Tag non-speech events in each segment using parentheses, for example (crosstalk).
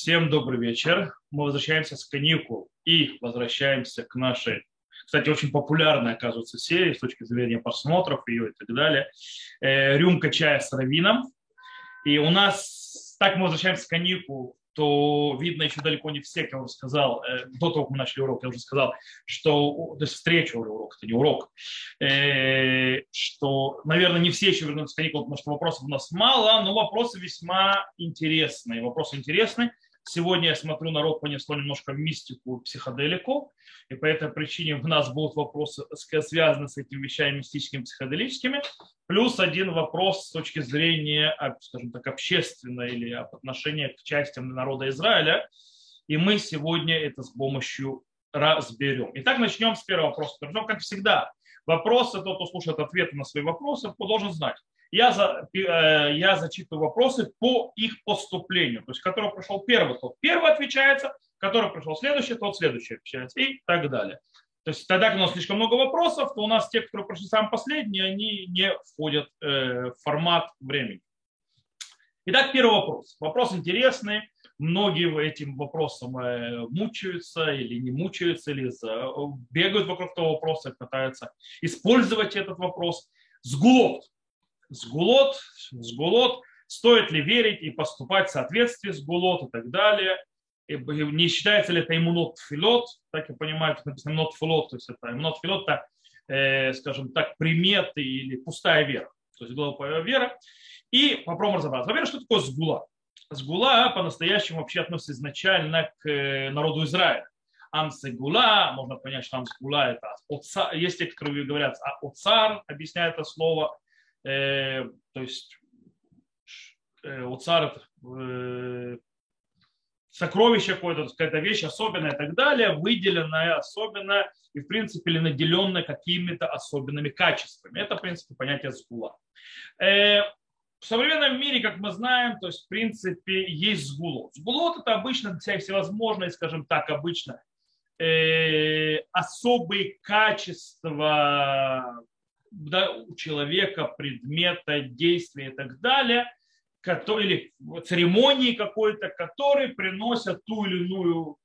Всем добрый вечер. Мы возвращаемся с каникул и возвращаемся к нашей, кстати, очень популярной, оказывается, серии с точки зрения просмотров ее и так далее. Э, рюмка чая с равином. И у нас, так мы возвращаемся с каникул, то видно еще далеко не все, я уже сказал, э, до того, как мы начали урок, я уже сказал, что, то есть встреча урок, это не урок, э, что, наверное, не все еще вернутся с каникул, потому что вопросов у нас мало, но вопросы весьма интересные. Вопросы интересные. Сегодня я смотрю, народ понесло немножко мистику, психоделику, и по этой причине в нас будут вопросы, связанные с этими вещами мистическими, психоделическими, плюс один вопрос с точки зрения, скажем так, общественной или отношения к частям народа Израиля, и мы сегодня это с помощью разберем. Итак, начнем с первого вопроса. Причем, как всегда, вопросы, тот, кто слушает ответы на свои вопросы, должен знать я, за, э, я зачитываю вопросы по их поступлению. То есть, который прошел первый, тот первый отвечается, который пришел следующий, тот следующий отвечается и так далее. То есть тогда, когда у нас слишком много вопросов, то у нас те, которые прошли самые последние, они не входят э, в формат времени. Итак, первый вопрос. Вопрос интересный. Многие этим вопросом э, мучаются или не мучаются, или бегают вокруг того вопроса, пытаются использовать этот вопрос. Сгулот сгулот, сгулот, стоит ли верить и поступать в соответствии с гулот и так далее. И не считается ли это иммунот филот, так я понимаю, как написано иммунот филот, то есть это иммунот филот, это, э, скажем так, приметы или пустая вера, то есть глупая вера. И попробуем разобраться. Во-первых, что такое сгула? Сгула по-настоящему вообще относится изначально к э, народу Израиля. Амсегула, можно понять, что Амсегула это отца, есть те, которые говорят а оцар, объясняет это слово, Э, то есть э, у царя э, сокровище какое-то, какая-то вещь особенная и так далее, выделенная особенно и, в принципе, или наделенная какими-то особенными качествами. Это, в принципе, понятие сгула. В современном мире, как мы знаем, то есть, в принципе, есть сгулот. Сгулот – это обычно всевозможные, скажем так, обычно особые качества да, у человека, предмета, действия и так далее, который, или церемонии какой-то, которые приносят ту или иную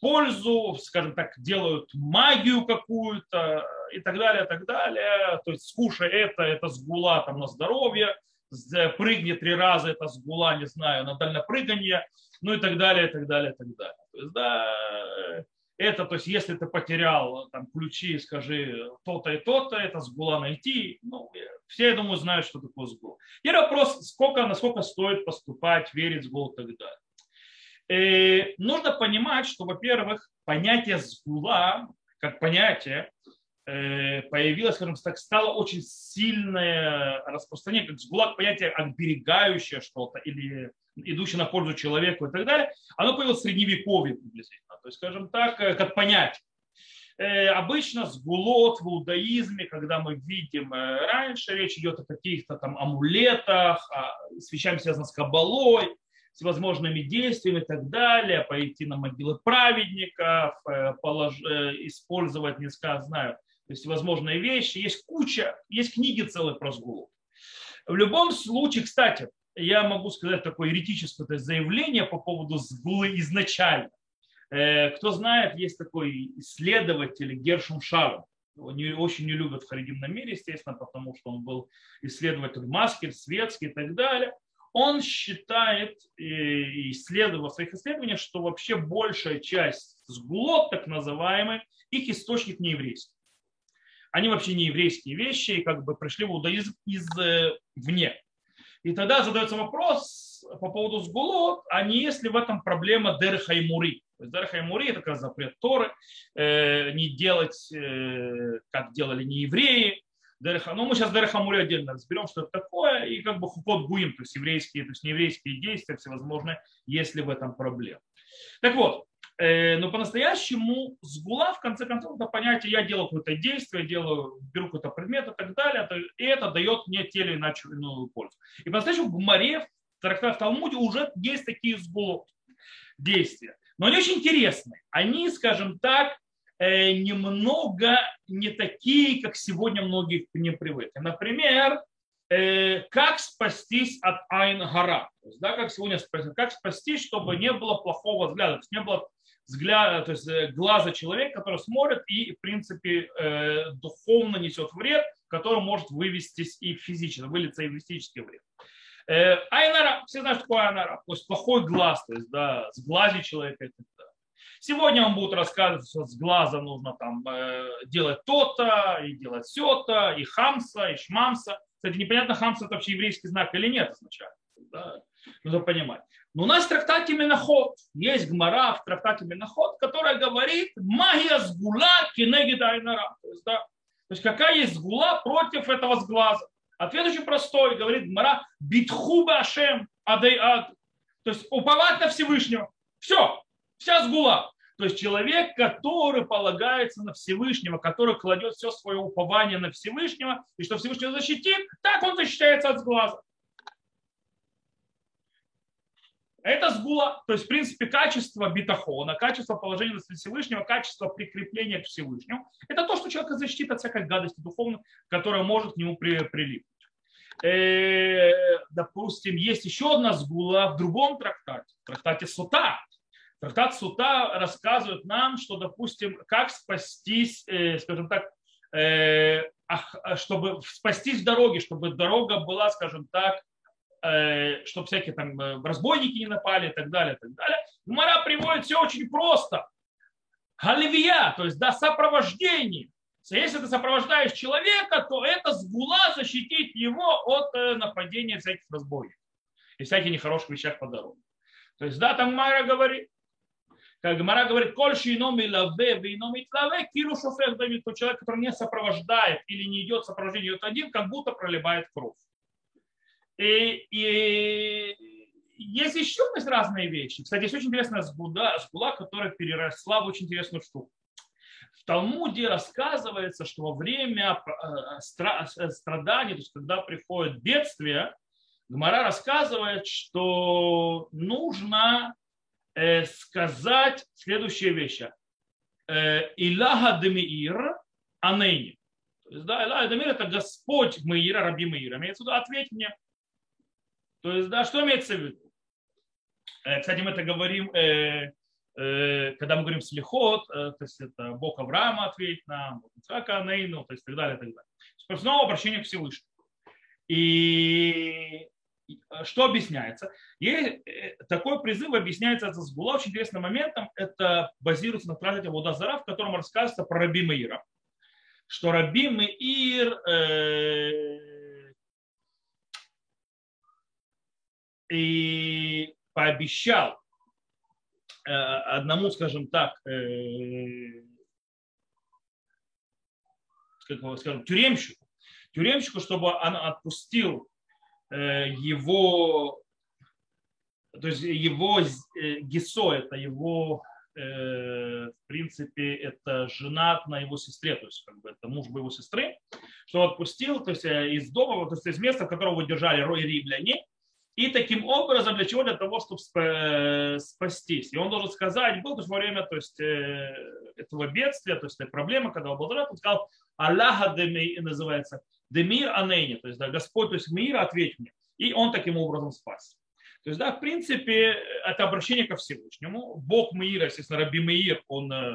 пользу, скажем так, делают магию какую-то и так далее, и так далее. То есть скушай это, это сгула там на здоровье, прыгни три раза, это сгула, не знаю, на дальнопрыгание, ну и так далее, и так далее, и так далее. То есть, да, это, то есть, если ты потерял там, ключи, скажи то-то и то-то, это сгула найти. Ну, все, я думаю, знают, что такое сгул. И вопрос, сколько, насколько стоит поступать, верить в сгул и так далее. И э, нужно понимать, что, во-первых, понятие сгула, как понятие, э, появилось, скажем так, стало очень сильное распространение, как сгула, понятие оберегающее что-то или идущее на пользу человеку и так далее, оно появилось в средневековье приблизительно. То есть, скажем так, э, как понять. Э, обычно сгулот в иудаизме, когда мы видим э, раньше, речь идет о каких-то там амулетах, с вещами связанными с кабалой, всевозможными действиями и так далее, пойти на могилы праведников, полож... использовать, не знаю, то есть всевозможные вещи. Есть куча, есть книги целые про сгулот. В любом случае, кстати, я могу сказать такое еретическое заявление по поводу сгулы изначально. Э, кто знает, есть такой исследователь Гершум Шаром. Его не, очень не любят в харидимном мире, естественно, потому что он был исследователь маскер, светский и так далее. Он считает и исследует в своих исследованиях, что вообще большая часть сгулот, так называемый, их источник не еврейский. Они вообще не еврейские вещи и как бы пришли в иудаизм извне. Э, и тогда задается вопрос по поводу сгулот, а не есть ли в этом проблема дерха и мури. То есть Дарха и Мури это как раз запрет Торы, э, не делать, э, как делали не евреи. Дереха, ну, мы сейчас Дереха Мури отдельно разберем, что это такое, и как бы хукот гуим, то есть еврейские, то есть нееврейские действия всевозможные, если в этом проблема. Так вот, э, но по-настоящему сгула, в конце концов, это понятие, я делаю какое-то действие, делаю, беру какой-то предмет и так далее, и это дает мне те или иную пользу. И по-настоящему в Гумаре, в Талмуде уже есть такие сгулы действия. Но они очень интересны. Они, скажем так, э, немного не такие, как сегодня многие к ним привыкли. Например, э, как спастись от Айн-Гара. Да, как сегодня спросить, как спастись, чтобы не было плохого взгляда, то есть не было взгляда, то есть э, глаза человека, который смотрит и, в принципе, духовно несет вред, который может вывестись и физически, вылиться и физический вред. Э, айнара, все знают, что такое айнара, то есть плохой глаз, то есть, да, с глази человека и. Сегодня он будет рассказывать, что с глаза нужно там э, делать то-то, и делать все-то, и хамса, и шмамса. Кстати, непонятно, хамса это вообще еврейский знак или нет означает. Да? Нужно понимать. Но у нас в трактате Миноход есть гмара в трактате Миноход, которая говорит магия сгула кинегида айнара. То есть, да, то есть какая есть сгула против этого сглаза. Ответ очень простой. Говорит гмара битхуба ашем адей ад. То есть уповать на Всевышнего. Все. Вся сгула. То есть человек, который полагается на Всевышнего, который кладет все свое упование на Всевышнего, и что Всевышний защитит, так он защищается от сглаза. Это сгула, то есть, в принципе, качество битахона, качество положения на Всевышнего, качество прикрепления к Всевышнему. Это то, что человека защитит от всякой гадости духовной, которая может к нему прилипнуть. Э, допустим, есть еще одна сгула в другом трактате, в трактате Сута. Трактат Сута рассказывает нам, что, допустим, как спастись, э, скажем так, э, чтобы спастись в дороге, чтобы дорога была, скажем так, чтобы всякие там э, разбойники не напали и так далее, и так далее. Мара приводит все очень просто. Галивия, то есть да, сопровождение. Если ты сопровождаешь человека, то это сгула защитит его от э, нападения всяких разбойников и всяких нехороших вещах по дороге. То есть, да, там Мара говорит, как Мара говорит, коль ином и лаве, ином и тлаве, киру шофех давид, то человек, который не сопровождает или не идет сопровождение, идет один, как будто проливает кровь. И, и есть еще есть разные вещи. Кстати, есть очень интересная сгуда, сгула, которая переросла в очень интересную штуку. В Талмуде рассказывается, что во время э, э, страданий, то есть когда приходит бедствие, Гмара рассказывает, что нужно э, сказать следующие вещи. Илаха демиир анейни. Да, Илаха демиир это Господь Маира, Раби Маира. Имеется в ответь мне. То есть, да, что имеется в виду? Э, кстати, мы это говорим, э, э, когда мы говорим слихот, то есть это Бог Авраама ответит нам, Ицхака Анейну, то есть так далее, так далее. Снова обращение к Всевышнему. И что объясняется? И такой призыв объясняется с Гула очень интересным моментом. Это базируется на трактате Водазара, в котором рассказывается про Раби Маира. Что Раби Маир и пообещал э, одному, скажем так, э, скажем, тюремщику, тюремщику, чтобы он отпустил э, его, то есть его гисо, это его, в принципе, это жена на его сестре, то есть как бы это муж его сестры, что отпустил, то есть из дома, то есть из места, в котором его держали рой римляне, и таким образом, для чего? Для того, чтобы спастись. И он должен сказать, то во время то есть, э, этого бедствия, то есть этой проблемы, когда он был он сказал, Аллаха демир, называется, демир анейни, то есть да, Господь, то есть мир, ответь мне. И он таким образом спас. То есть, да, в принципе, это обращение ко Всевышнему. Бог Мира, естественно, Раби Мир, он э,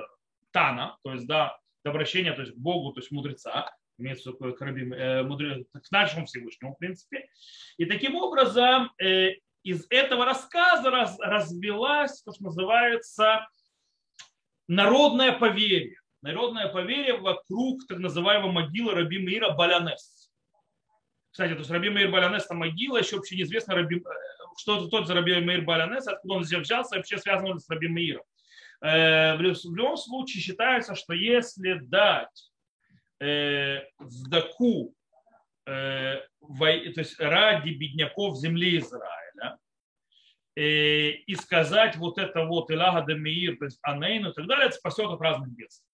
Тана, то есть, да, обращение то есть, к Богу, то есть мудреца имеется виду к, рабим, э, к нашему Всевышнему, в принципе. И таким образом э, из этого рассказа раз, развелась то, что называется народное поверье. Народное поверье вокруг так называемого могилы Раби Мира Балянес. Кстати, то есть Раби Мир Балянес, это могила, еще вообще неизвестно, Раби, э, что это тот за Раби Мир Балянес, откуда он взялся, вообще связан с Раби Миром. В любом случае считается, что если дать э, сдаку, э, во, то есть ради бедняков земли Израиля, э, и сказать вот это вот Илага Демиир, то есть Анейну и так далее, это спасет от разных бедствий.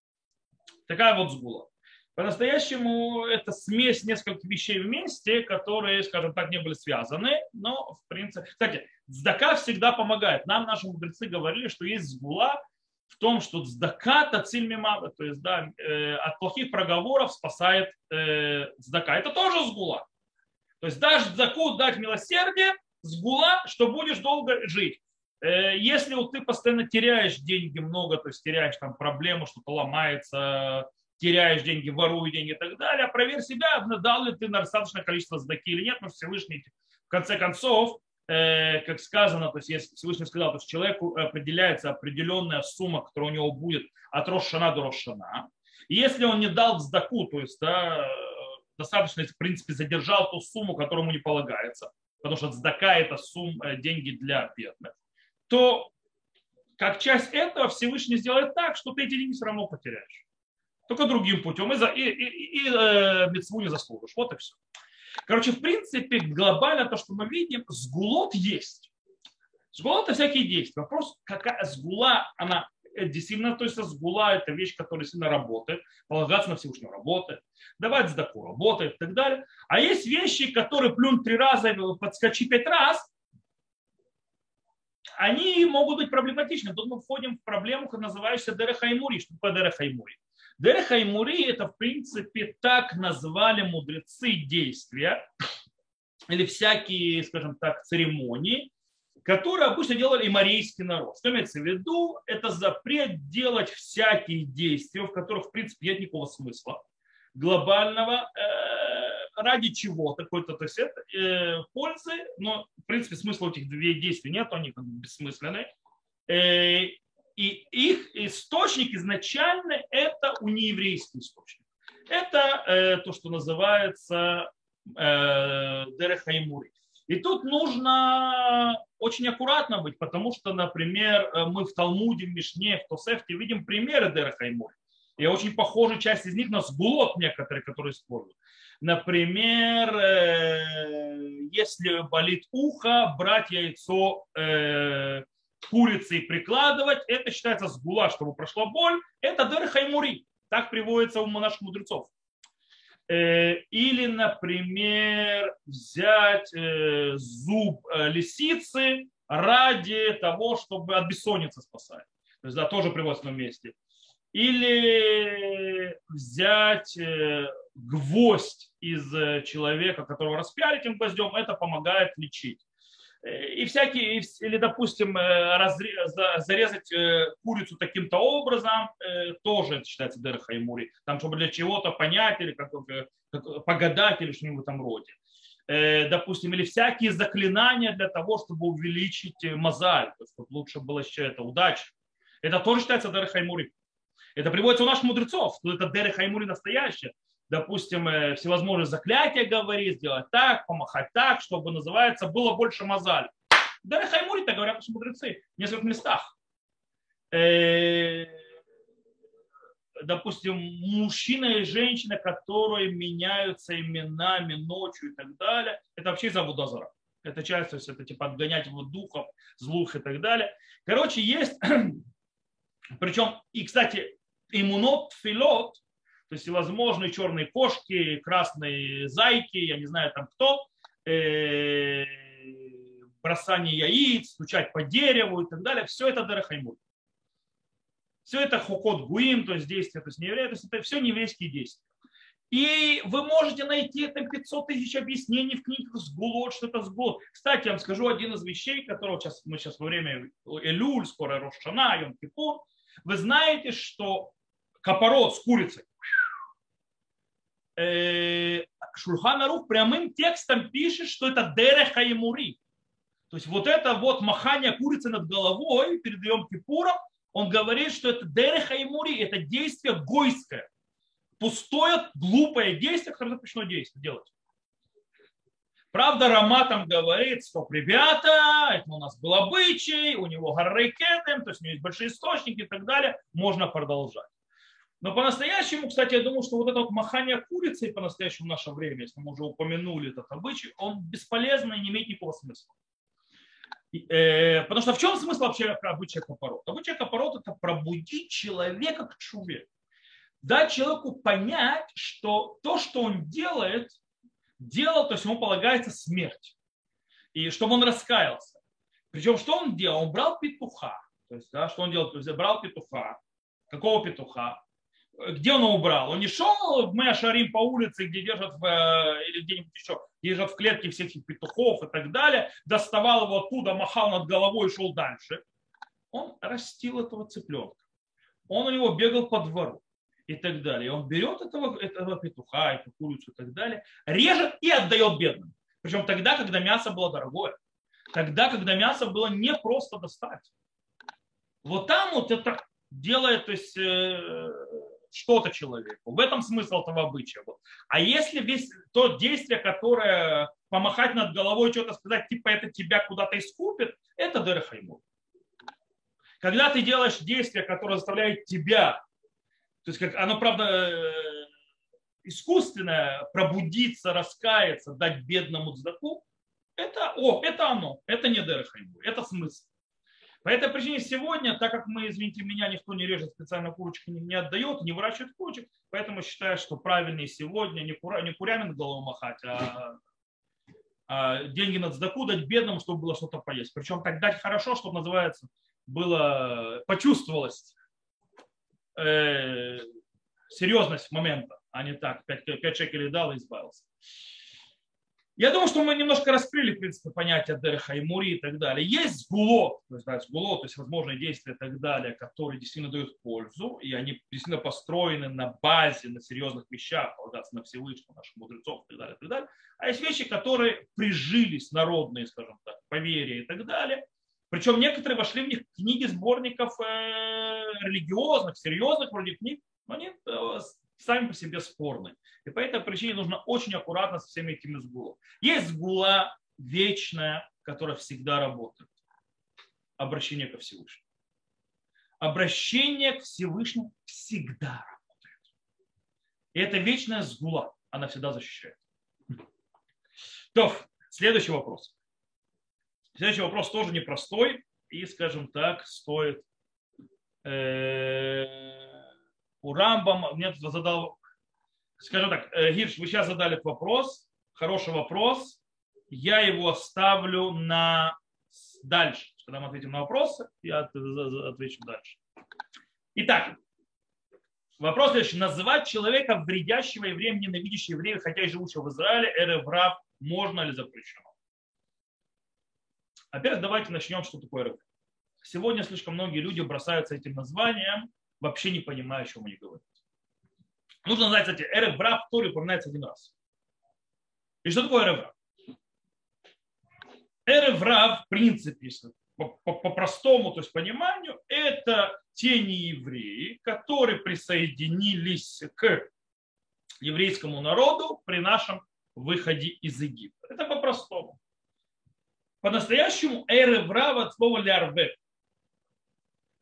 Такая вот сгула. По-настоящему это смесь нескольких вещей вместе, которые, скажем так, не были связаны, но в принципе... Кстати, сдака всегда помогает. Нам наши мудрецы говорили, что есть сгула, в том, что сдака тациль мимава, то есть да, э, от плохих проговоров спасает э, сдака. Это тоже сгула. То есть дашь закут, дать милосердие, сгула, что будешь долго жить. Э, если вот ты постоянно теряешь деньги много, то есть теряешь там проблему, что-то ломается, теряешь деньги, воруешь деньги и так далее, проверь себя, дал ли ты на достаточное количество сдаки или нет, но Всевышний в конце концов, э, как сказано, то есть если Всевышний сказал, то есть человеку определяется определенная сумма, которая у него будет от Рошана до Рошана. И если он не дал в сдаку, то есть да, достаточно, в принципе, задержал ту сумму, которая ему не полагается, потому что сдака это сумма, э, деньги для бедных, то как часть этого Всевышний сделает так, что ты эти деньги все равно потеряешь. Только другим путем. И, за, и, и, и э, мецву не заслужишь. Вот и все. Короче, в принципе, глобально то, что мы видим, сгулот есть. Сгула – это всякие действия. Вопрос, какая сгула, она э, действительно, то есть сгула – это вещь, которая сильно работает, полагаться на Всевышнего работает, давать сдаку работает и так далее. А есть вещи, которые плюнь три раза, подскочи пять раз, они могут быть проблематичны. Тут мы входим в проблему, как называющаяся Дерехаймури. Что такое Дерехаймури? Дерехаймури – это, в принципе, так назвали мудрецы действия или всякие, скажем так, церемонии, которые обычно делали имарийский народ. Что имеется в виду? Это запрет делать всякие действия, в которых, в принципе, нет никакого смысла глобального, э, ради чего какой-то то есть э, пользы, но в принципе смысла этих две действий нет, они как бы и их источник изначально это унееврейский источник. Это то, что называется э, Дерехаймури. И тут нужно очень аккуратно быть, потому что, например, мы в Талмуде, в Мишне, в Тосефте видим примеры Дерехаймури. И очень похожа часть из них на сгулот некоторые, которые используют. Например, э, если болит ухо, брать яйцо э, курицы и прикладывать, это считается сгула, чтобы прошла боль. Это дыр хаймури. Так приводится у наших мудрецов. Э, или, например, взять зуб лисицы ради того, чтобы от бессонницы спасать. То есть, да, тоже приводится на месте. Или взять э, гвоздь из э, человека, которого распяли этим гвоздем, это помогает лечить. Э, и всякие, или, допустим, зарезать курицу таким-то образом, тоже это считается дерха и мури. Там, чтобы для чего-то понять, или как, как, погадать, или что-нибудь в этом роде. Допустим, или всякие заклинания для того, чтобы увеличить мозаль, чтобы лучше было еще это удача. Это тоже считается дерха и мури. Это приводится у наших мудрецов, что это Деры Хаймури настоящее. Допустим, э, всевозможные заклятия говорить, сделать так, помахать так, чтобы, называется, было больше мозаль. Деры Хаймури, так говорят наши мудрецы в нескольких местах. Э, допустим, мужчина и женщина, которые меняются именами ночью и так далее, это вообще из Абудазара. Это часть, то есть это типа отгонять его духов, злух и так далее. Короче, есть, (clears throat) причем, и, кстати, иммунот, филот, то есть всевозможные черные кошки, красные зайки, я не знаю там кто, э, бросание яиц, стучать по дереву и так далее, все это Дерахаймут. Все это хокот гуим, то есть действия, то есть не евреи, то есть это все нееврейские действия. И вы можете найти там 500 тысяч объяснений в книгах сгулот, что это сгулот. Кстати, я вам скажу один из вещей, которого сейчас, мы сейчас во время Элюль, скоро Рошана, Йом Кипур. Вы знаете, что капорот с курицей. Э, Шульханарух прямым текстом пишет, что это дереха и мури. То есть вот это вот махание курицы над головой перед Йом Кипуром, он говорит, что это дереха и мури, это действие гойское. Пустое, глупое действие, которое запрещено действие делать. Правда, Рама там говорит, что ребята, это у нас был обычай, у него горы то есть у него есть большие источники и так далее, можно продолжать. Но по-настоящему, кстати, я думаю, что вот это вот махание курицей по-настоящему в наше время, если мы уже упомянули этот обычай, он бесполезный и не имеет никакого смысла. Э, потому что в чем смысл вообще обычая капорот? Обычай капорот – это пробудить человека к чуве. Дать человеку понять, что то, что он делает, делал, то есть ему полагается смерть. И чтобы он раскаялся. Причем что он делал? Он брал петуха. То есть, да, что он делал? То есть брал петуха. Какого петуха? Где он убрал? Он не шел в Мэшарим по улице, где держат, в, э, или где-нибудь еще, держат в клетке всех этих петухов и так далее, доставал его оттуда, махал над головой и шел дальше. Он растил этого цыпленка. Он у него бегал по двору и так далее. Он берет этого, этого петуха, эту курицу и так далее, режет и отдает бедным. Причем тогда, когда мясо было дорогое. Тогда, когда мясо было не просто достать. Вот там вот это делает, то есть э, что-то человеку. В этом смысл этого обычая. Вот. А если весь то действие, которое помахать над головой, что-то сказать, типа это тебя куда-то искупит, это дерехаймур. Когда ты делаешь действие, которое заставляет тебя, то есть как оно, правда, э, искусственное, пробудиться, раскаяться, дать бедному дздаку, это, о, это оно, это не дерехаймур, это смысл. По этой причине сегодня, так как мы, извините меня, никто не режет специально курочек, не, не отдает, не выращивает курочек, поэтому считаю, что правильнее сегодня не, кура, не курями голову махать, а, а деньги на сдаку дать бедным, чтобы было что-то поесть. Причем так дать хорошо, чтобы называется, было, почувствовалось э, серьезность момента, а не так, 5, 5 шекелей дал и избавился. Я думаю, что мы немножко раскрыли, в принципе, понятие Дереха и Мури и так далее. Есть сгулот, то есть, да, сгулот, то есть возможные действия и так далее, которые действительно дают пользу, и они действительно построены на базе, на серьезных вещах, полагаться на Всевышнего, наших мудрецов и так далее, и так далее. А есть вещи, которые прижились, народные, скажем так, поверья и так далее. Причем некоторые вошли в них книги сборников э, религиозных, серьезных вроде книг, но они э, сами по себе спорны. И по этой причине нужно очень аккуратно со всеми этими сгулами. Есть сгула вечная, которая всегда работает. Обращение ко Всевышнему. Обращение к Всевышнему всегда работает. И это вечная сгула. Она всегда защищает. То, следующий вопрос. Следующий вопрос тоже непростой и, скажем так, стоит э, у Рамбам мне задал, скажем так, э, Гирш, вы сейчас задали вопрос, хороший вопрос, я его оставлю на дальше. Когда мы ответим на вопросы, я отвечу дальше. Итак, вопрос следующий. Называть человека вредящего евреем, ненавидящего евреев, хотя и живущего в Израиле, эреврав, можно ли запрещено? Во-первых, давайте начнем, что такое эреврав. Сегодня слишком многие люди бросаются этим названием, вообще не понимаю, о чем они говорят. Нужно знать, кстати, Эрев Брав в Торе упоминается один раз. И что такое Эрев Брав? Эрев Брав, в принципе, по-простому, по, то есть пониманию, это те неевреи, которые присоединились к еврейскому народу при нашем выходе из Египта. Это по-простому. По-настоящему эрев рав от слова лярве.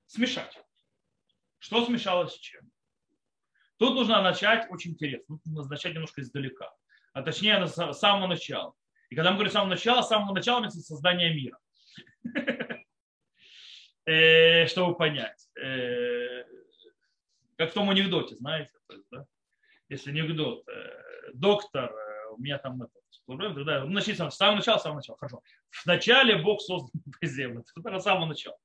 Смешать. Что смешалось с чем? Тут нужно начать очень интересно. Нужно начать немножко издалека. А точнее, с самого начала. И когда мы говорим с самого начала, с самого начала это создание мира. (laughs) Э, чтобы понять. Э, как в том анекдоте, знаете. Если анекдот. Э, доктор, у меня там это, тогда, ну, начните с самого начала, с самого начала. Хорошо. Вначале Бог создал (laughs) землю. Это с самого начала.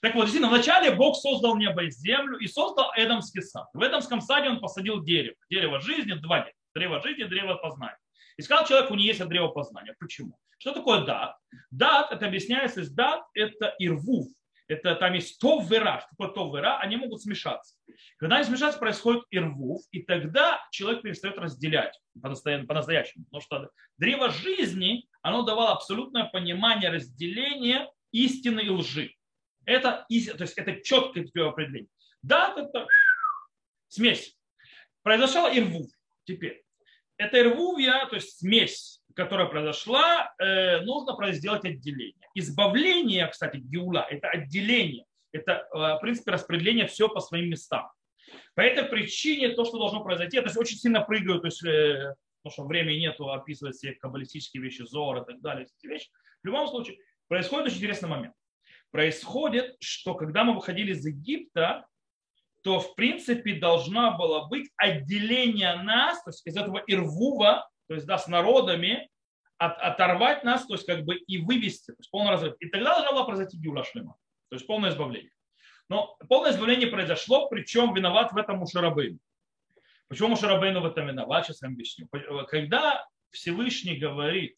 Так вот, действительно, вначале Бог создал небо и землю и создал Эдамский сад. В Эдамском саде он посадил дерево. Дерево жизни, два дерева. Древо жизни, древо познания. И сказал человеку, не есть от древа познания. Почему? Что такое дат? Дат, это объясняется, дат это ирвув. Это там есть то вера. Что такое то вера? Они могут смешаться. Когда они смешаются, происходит ирвув, и тогда человек перестает разделять по-настоящему. Потому что древо жизни, оно давало абсолютное понимание разделения истины и лжи. Это, то есть это четкое определение. Да, это смесь. Произошла ирвув теперь. Это ирвувья, то есть смесь, которая произошла, э, нужно сделать отделение. Избавление, кстати, геула, это отделение. Это, э, в принципе, распределение все по своим местам. По этой причине то, что должно произойти, это очень сильно прыгают, то есть, э, потому что времени нету описывать все каббалистические вещи, зор и так далее, эти вещи. В любом случае, происходит очень интересный момент происходит, что когда мы выходили из Египта, то в принципе должна была быть отделение нас, то есть из этого Ирвува, то есть да, с народами, от, оторвать нас, то есть как бы и вывести, то есть полный разрыв. И тогда должна была произойти Гюла Шлема, то есть полное избавление. Но полное избавление произошло, причем виноват в этом Мушарабейн. Почему Мушарабейну в этом виноват? Сейчас я объясню. Когда Всевышний говорит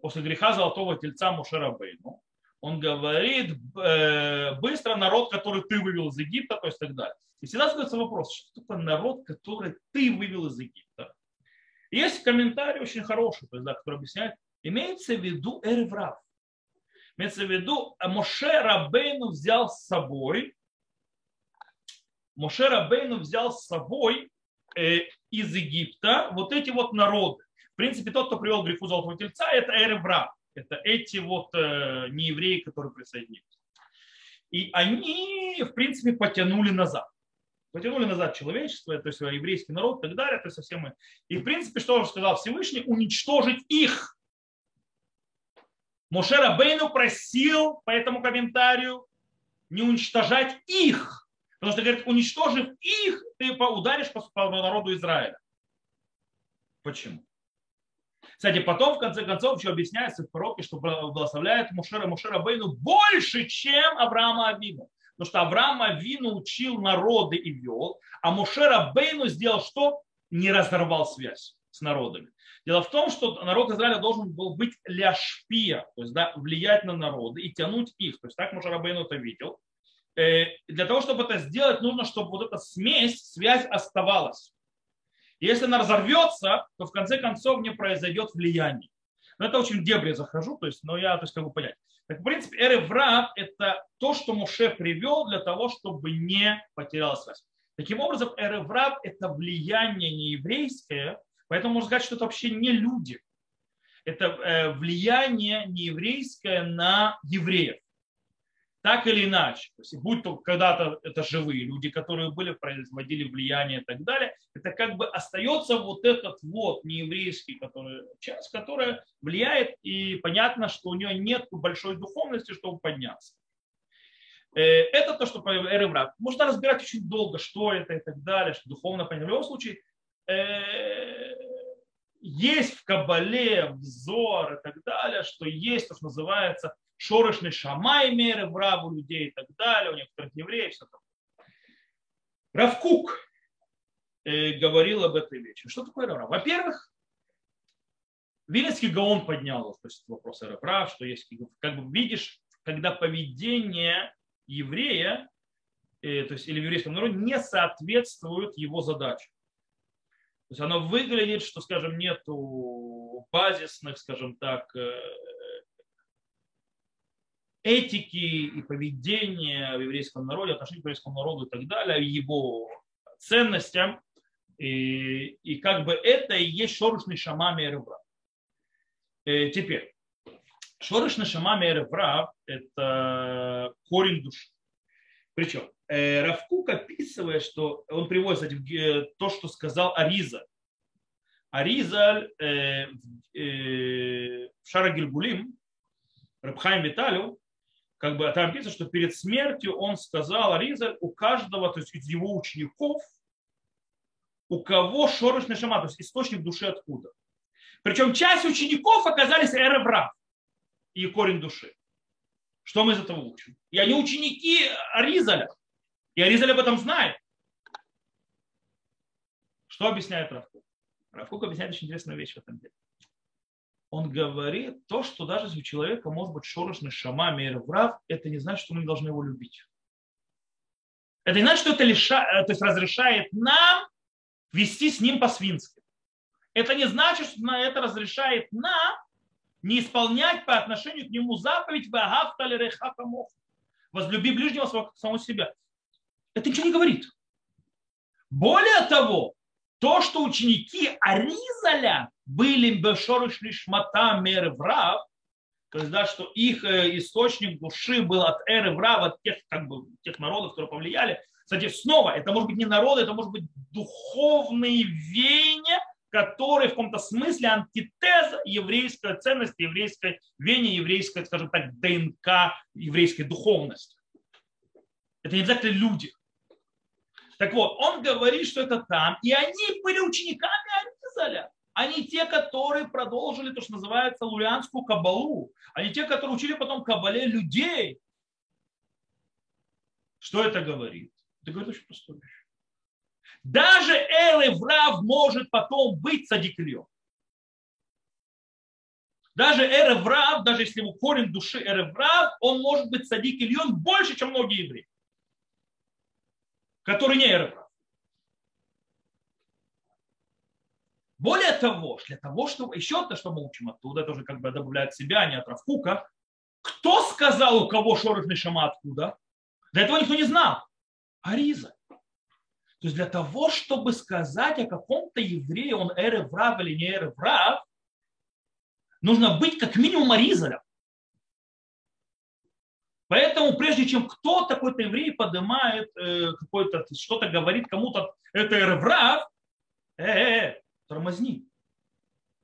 после греха золотого тельца Мушарабейну, он говорит, э, быстро народ, который ты вывел из Египта, то есть так далее. И всегда задается вопрос, что такое народ, который ты вывел из Египта? Есть комментарий очень хороший, то есть, который объясняет, имеется в виду Эреврав. Имеется в виду, Моше Рабейну взял с собой, Моше Рабейну взял с собой э, из Египта вот эти вот народы. В принципе, тот, кто привел греху золотого тельца, это Эреврав. Это эти вот э, неевреи, которые присоединились. И они, в принципе, потянули назад. Потянули назад человечество, то есть еврейский народ и так далее. То есть совсем мы. И, в принципе, что же сказал Всевышний? Уничтожить их. Мошера Бейну просил по этому комментарию не уничтожать их. Потому что, говорит, уничтожив их, ты ударишь по народу Израиля. Почему? Кстати, потом, в конце концов, еще объясняется в пророке, что благословляет Мушера Мушера Бейну больше, чем Авраама Авину. Потому что Авраам Авину учил народы и вел, а Мушера Бейну сделал что? Не разорвал связь с народами. Дело в том, что народ Израиля должен был быть ляшпия, то есть да, влиять на народы и тянуть их. То есть так Мушера Бейну это видел. Э, для того, чтобы это сделать, нужно, чтобы вот эта смесь, связь оставалась. Если она разорвется, то в конце концов не произойдет влияние. Но это очень дебри захожу, то есть, но я то есть, как бы понять. Так, в принципе, эреврат – это то, что Муше привел для того, чтобы не потеряла связь. Таким образом, эреврат – это влияние нееврейское, поэтому можно сказать, что это вообще не люди. Это э, влияние нееврейское на евреев так или иначе, то есть, будь то когда-то это живые люди, которые были, производили влияние и так далее, это как бы остается вот этот вот нееврейский который, часть, которая влияет, и понятно, что у нее нет большой духовности, чтобы подняться. Э, это то, что Эреврат. Можно разбирать очень долго, что это и так далее, что духовно понятно. В любом случае, э, есть в Кабале взор и так далее, что есть то, что называется шорошный шамай меры в раву людей и так далее, у некоторых евреев, все такое. Равкук э, говорил об этой вещи. Что такое Рав? Во-первых, Вилинский Гаон поднял то есть вопрос Рав, что есть, как бы видишь, когда поведение еврея, э, то есть или в еврейском народе, не соответствует его задаче. То есть оно выглядит, что, скажем, нету базисных, скажем так, э, этики и поведения в еврейском народе, отношения к еврейскому народу и так далее, его ценностям. И, и как бы это и есть шорушный шамами эреврав. Э, теперь, шорушный шамами эреврав – это корень души. Причем э, Равкук описывает, что он приводит кстати, то, что сказал Ариза. Аризаль э, э, в Шара Гильгулим, Рабхайм Виталю, как бы там написано, что перед смертью он сказал Аризаль, у каждого, то есть из его учеников, у кого шорош нешама, то есть источник души откуда. Причем часть учеников оказались эребра и корень души. Что мы из этого учим? И они ученики Аризаля. И Аризаль об этом знает. Что объясняет Равкук? Равкук объясняет очень интересную вещь в этом деле он говорит то, что даже если у человека может быть шорошный шама, врав, это не значит, что мы должны его любить. Это не значит, что это лиша, то есть разрешает нам вести с ним по-свински. Это не значит, что это разрешает нам не исполнять по отношению к нему заповедь возлюби ближнего своего самого себя. Это ничего не говорит. Более того, то, что ученики Аризаля были бешорышли шмата меры врав, то есть, да, что их э, источник души был от эры врав, от тех, как бы, тех народов, которые повлияли. Кстати, снова, это может быть не народы, это может быть духовные веяния, которые в каком-то смысле антитеза еврейской ценности, еврейской веяния, еврейской, скажем так, ДНК еврейской духовности. Это не обязательно люди. Так вот, он говорит, что это там, и они были учениками Аризаля. Они те, которые продолжили то, что называется лурианскую кабалу. Они те, которые учили потом кабале людей. Что это говорит? Это говорит очень простую вещь. Даже Элеврав может потом быть садикильон. Даже Эреврав, даже если ему корень души Эреврав, он может быть садик Ильон больше, чем многие евреи, которые не Эреврав. Более того, для того, чтобы еще то, что мы учим оттуда, это как бы добавляет себя, а не от Равкука, кто сказал, у кого шорох Нишама откуда? До этого никто не знал. Ариза. То есть для того, чтобы сказать о каком-то еврее, он эреврав или не эреврав, нужно быть как минимум аризалем. Поэтому прежде чем кто-то, какой-то еврей поднимает э, какой-то, что-то говорит кому-то, это эреврав, э, э, э, тормозни.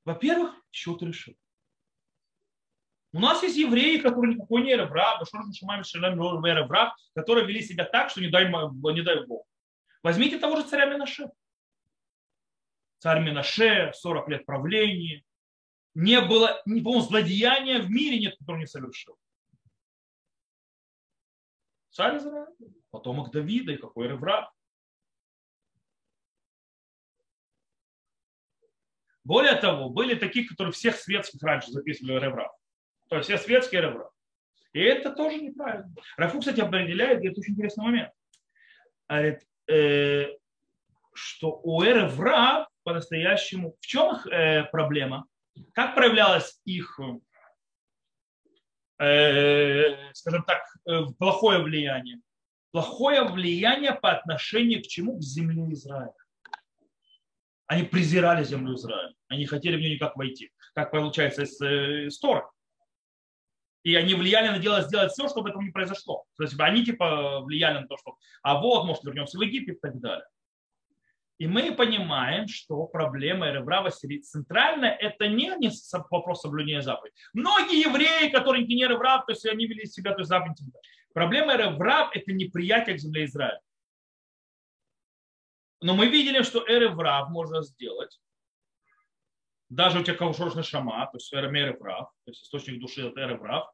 Во-первых, счет решил. У нас есть евреи, которые никакой не эреврав, которые вели себя так, что не дай, не дай Бог. Возьмите того же царя Минаше. Царь Минаше, 40 лет правления. Не было, не по злодеяния в мире нет, который не совершил. Царь Израиля, потомок Давида и какой реврав. Более того, были такие, которые всех светских раньше записывали реврав. То есть все светские реврав. И это тоже неправильно. Рафу, кстати, определяет, говорит, очень интересный момент. Говорит, э, что у Эревра по-настоящему, в чем их э, проблема? Как проявлялось их, э, скажем так, э, плохое влияние? Плохое влияние по отношению к чему? К земле Израиля. Они презирали землю Израиля. Они хотели в нее никак войти. Как получается из, э, из Тора. И они влияли на дело сделать все, чтобы этого не произошло. То есть они типа влияли на то, что а вот, может, вернемся в Египет и так далее. И мы понимаем, что проблема Эреврава центральная, это не, не вопрос соблюдения заповедей. Многие евреи, которые не Эреврав, то есть они вели себя, то есть заповедь. Проблема Эреврав – это неприятие к земле Израиля. Но мы видели, что Эреврав можно сделать. Даже у тебя кого шама, то есть Эреврав, то есть источник души это Эреврав,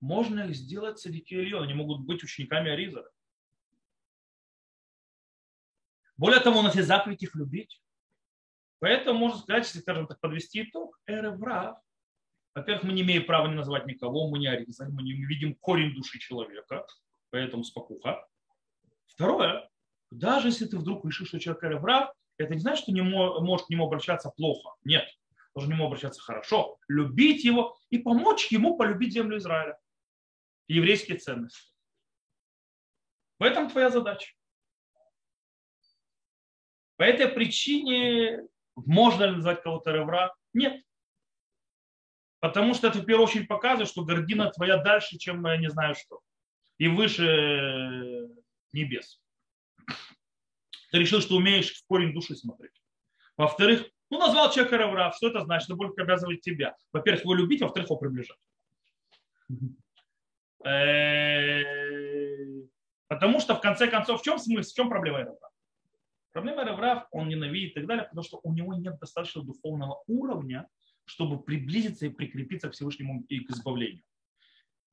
можно их сделать садики Они могут быть учениками Ариза. Более того, у нас есть заповедь их любить. Поэтому можно сказать, если, скажем так, подвести итог, эреврав. Во-первых, мы не имеем права не называть никого, мы не оризали, мы не видим корень души человека, поэтому спокуха. Второе, даже если ты вдруг решишь, что человек эреврав, это не значит, что не может к нему обращаться плохо. Нет, должен к нему обращаться хорошо, любить его и помочь ему полюбить землю Израиля. Еврейские ценности. В этом твоя задача. По этой причине можно ли назвать кого-то ревра? Нет. Потому что это в первую очередь показывает, что гордина твоя дальше, чем я не знаю что. И выше небес. Ты решил, что умеешь в корень души смотреть. Во-вторых, ну, назвал человека Раврав. Что это значит? Это будет обязывать тебя. Во-первых, его любить, во-вторых, его приближать. Потому что, в конце концов, в чем смысл, в чем проблема Раврав? Проблема Раврав, он ненавидит и так далее, потому что у него нет достаточно духовного уровня, чтобы приблизиться и прикрепиться к Всевышнему и к избавлению.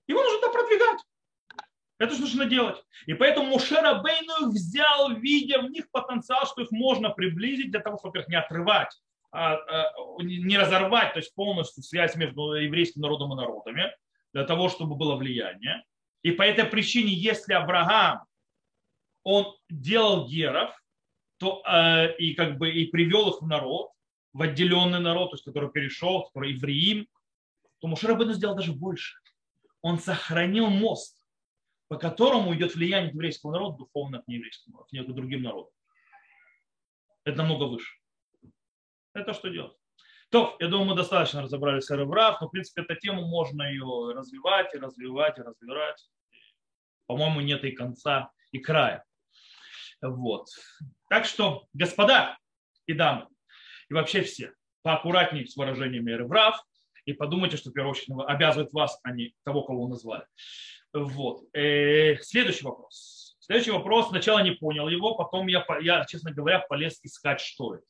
Его нужно это продвигать. Это же нужно делать. И поэтому Мушера Бейну взял, видя в них потенциал, что их можно приблизить для того, чтобы их не отрывать, а, а, не разорвать, то есть полностью связь между еврейским народом и народами, для того, чтобы было влияние. И по этой причине, если Авраам, он делал геров, то, э, и как бы и привел их в народ, в отделенный народ, то есть который перешел, который евреим, то Мушарабыну сделал даже больше. Он сохранил мост, по которому идет влияние еврейского народа духовно к нееврейскому, к другим народам. Это намного выше. Это что делать? То, я думаю, мы достаточно разобрались с Эреврав, но, в принципе, эту тему можно ее развивать и развивать и развивать. По-моему, нет и конца, и края. Вот. Так что, господа и дамы, и вообще все, поаккуратнее с выражениями Эреврав, и подумайте, что в первую очередь обязывает вас, а не того, кого вы назвали. Вот. Э, следующий вопрос. Следующий вопрос. Сначала не понял его, потом я, я, честно говоря, полез искать, что это.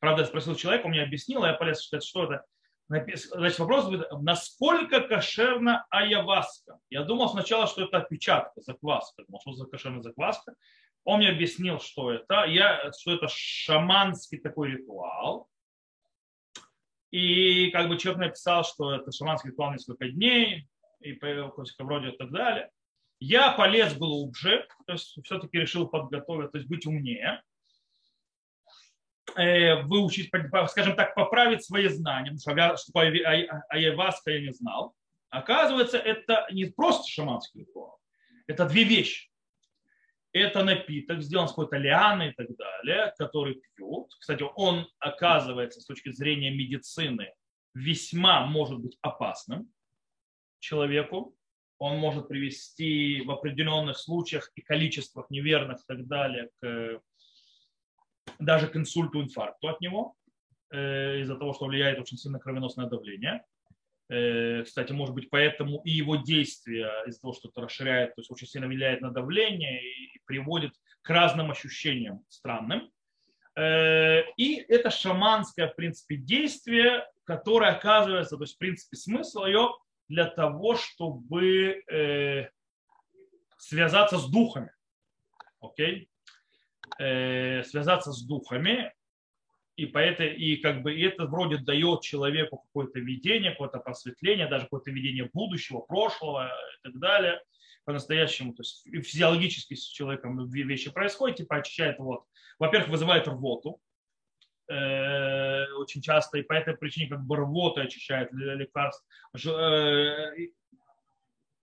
Правда, я спросил человека, он мне объяснил, а я полез искать, что это. Значит, вопрос будет, насколько кошерна айаваска? Я думал сначала, что это отпечатка, закваска. Думал, что за кошерная закваска. Он мне объяснил, что это. Я, что это шаманский такой ритуал. И как бы человек написал, что это шаманский ритуал несколько дней, и вроде и так далее. Я полез глубже, то есть все-таки решил подготовить, то есть быть умнее, э, выучить, скажем так, поправить свои знания, потому что Айваска я не знал. Оказывается, это не просто шаманский ритуал, это две вещи это напиток, сделан с какой-то лианы и так далее, который пьют. Кстати, он оказывается с точки зрения медицины весьма может быть опасным человеку. Он может привести в определенных случаях и количествах неверных и так далее к, даже к инсульту, инфаркту от него э, из-за того, что влияет очень сильно кровеносное давление. Э, кстати, может быть, поэтому и его действия из-за того, что это расширяет, то есть очень сильно влияет на давление и приводит к разным ощущениям странным. Э, и это шаманское, в принципе, действие, которое оказывается, то есть, в принципе, смысл ее для того, чтобы э, связаться с духами. Окей? Связаться с духами и, по этой, и как бы это вроде дает человеку какое-то видение, какое-то просветление, даже какое-то видение будущего, прошлого и так далее. По-настоящему, то есть физиологически с человеком две вещи происходят, типа очищает вот, во-первых, вызывает рвоту, э, очень часто, и по этой причине как бы рвота очищает лекарств, э,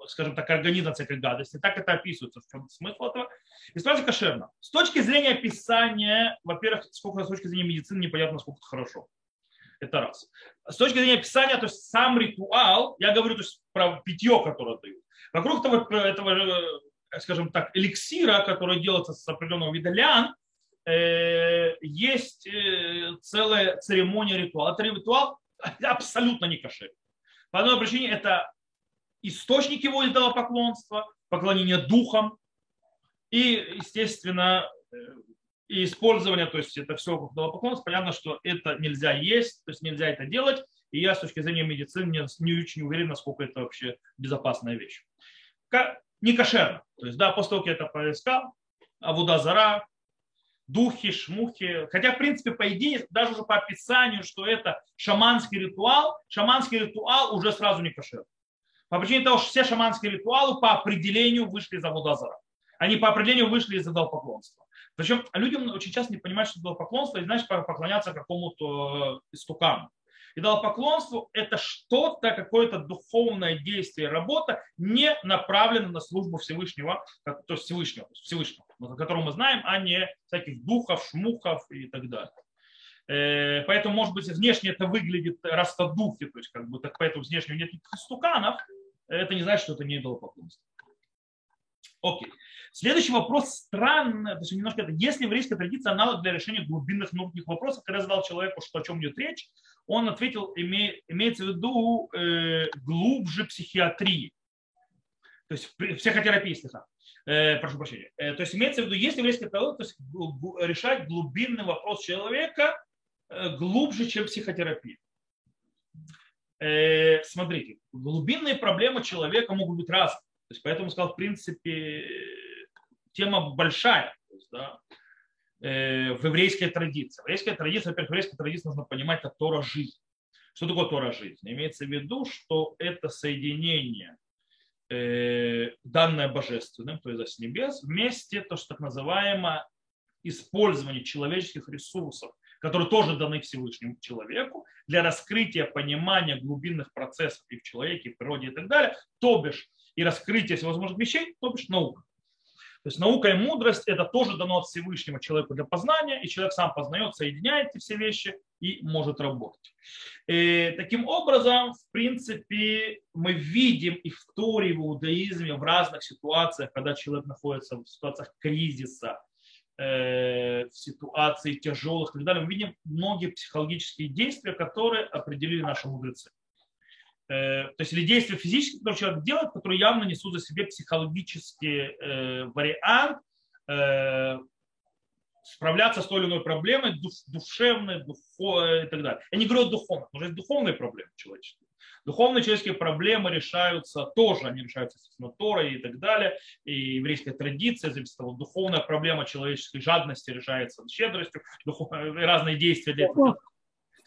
скажем так, организм всякой гадости. Так это описывается. В чем смысл этого? И сразу кошерно. С точки зрения описания, во-первых, сколько с точки зрения медицины непонятно, насколько это хорошо. Это раз. С точки зрения описания, то есть сам ритуал, я говорю то есть, про питье, которое дают. Вокруг того, этого, э, скажем так, эликсира, который делается с определенного вида лян, э, есть э, целая церемония ритуала. Это ритуал (laughs) абсолютно не кошерный. По одной причине это источник его идолопоклонства, поклонение духам и, естественно, э, и использование, то есть это все как идолопоклонство, понятно, что это нельзя есть, то есть нельзя это делать, и я с точки зрения медицины не, не очень уверен, насколько это вообще безопасная вещь. Не кошерно. То есть, да, после того, как я это поискал, Авуда Зара, духи, шмухи. Хотя, в принципе, по идее, даже уже по описанию, что это шаманский ритуал, шаманский ритуал уже сразу не кошерный. По причине того, что все шаманские ритуалы по определению вышли из Авудазара. Они по определению вышли из идолопоклонства. Причем людям очень часто не понимают, что идолопоклонство, и значит поклоняться какому-то э, истукану. Идолопоклонство – это что-то, какое-то духовное действие, работа, не направленная на службу Всевышнего, то есть Всевышнего, Всевышнего, которого мы знаем, а не всяких духов, шмухов и так далее. Э, поэтому, может быть, внешне это выглядит растодухи, то есть как бы так поэтому внешне нет никаких стуканов, это не значит, что это не идолопоклонство. Окей. Следующий вопрос странный, то есть немножко это, если еврейская традиция аналог для решения глубинных внутренних вопросов, когда я задал человеку, что о чем идет речь, он ответил, име, имеется в виду э, глубже психиатрии, то есть психотерапии, слегка. Э, прошу прощения. Э, то есть имеется в виду, если еврейская традиция, то есть решать глубинный вопрос человека э, глубже, чем психотерапия. Э, смотрите, глубинные проблемы человека могут быть разные. То есть поэтому сказал, в принципе, тема большая есть, да, э, в еврейской традиции. В еврейской традиции, во-первых, в еврейской нужно понимать, это Тора жизнь. Что такое Тора жизнь? Имеется в виду, что это соединение э, данное божественным, то есть с небес, вместе то, что так называемое использование человеческих ресурсов которые тоже даны Всевышнему человеку для раскрытия понимания глубинных процессов и в человеке, и в природе и так далее, то бишь и раскрытия всевозможных вещей, то бишь наука. То есть наука и мудрость это тоже дано от Всевышнего человеку для познания, и человек сам познает, соединяет эти все вещи и может работать. И таким образом, в принципе, мы видим и в Торе, в иудаизме, в разных ситуациях, когда человек находится в ситуациях кризиса, Э, в ситуации тяжелых и так далее, мы видим многие психологические действия, которые определили наши мудрецы. Э, то есть или действия физические, которые человек делает, которые явно несут за себе психологический э, вариант справляться с той или иной проблемой, душевной, духовной и так далее. Я не говорю о духовных, но есть духовные проблемы человечества. Духовные человеческие проблемы решаются тоже, они решаются, естественно, Торой и так далее, и еврейская традиция, зависит от того, духовная проблема человеческой жадности решается щедростью, духов... разные действия для этого.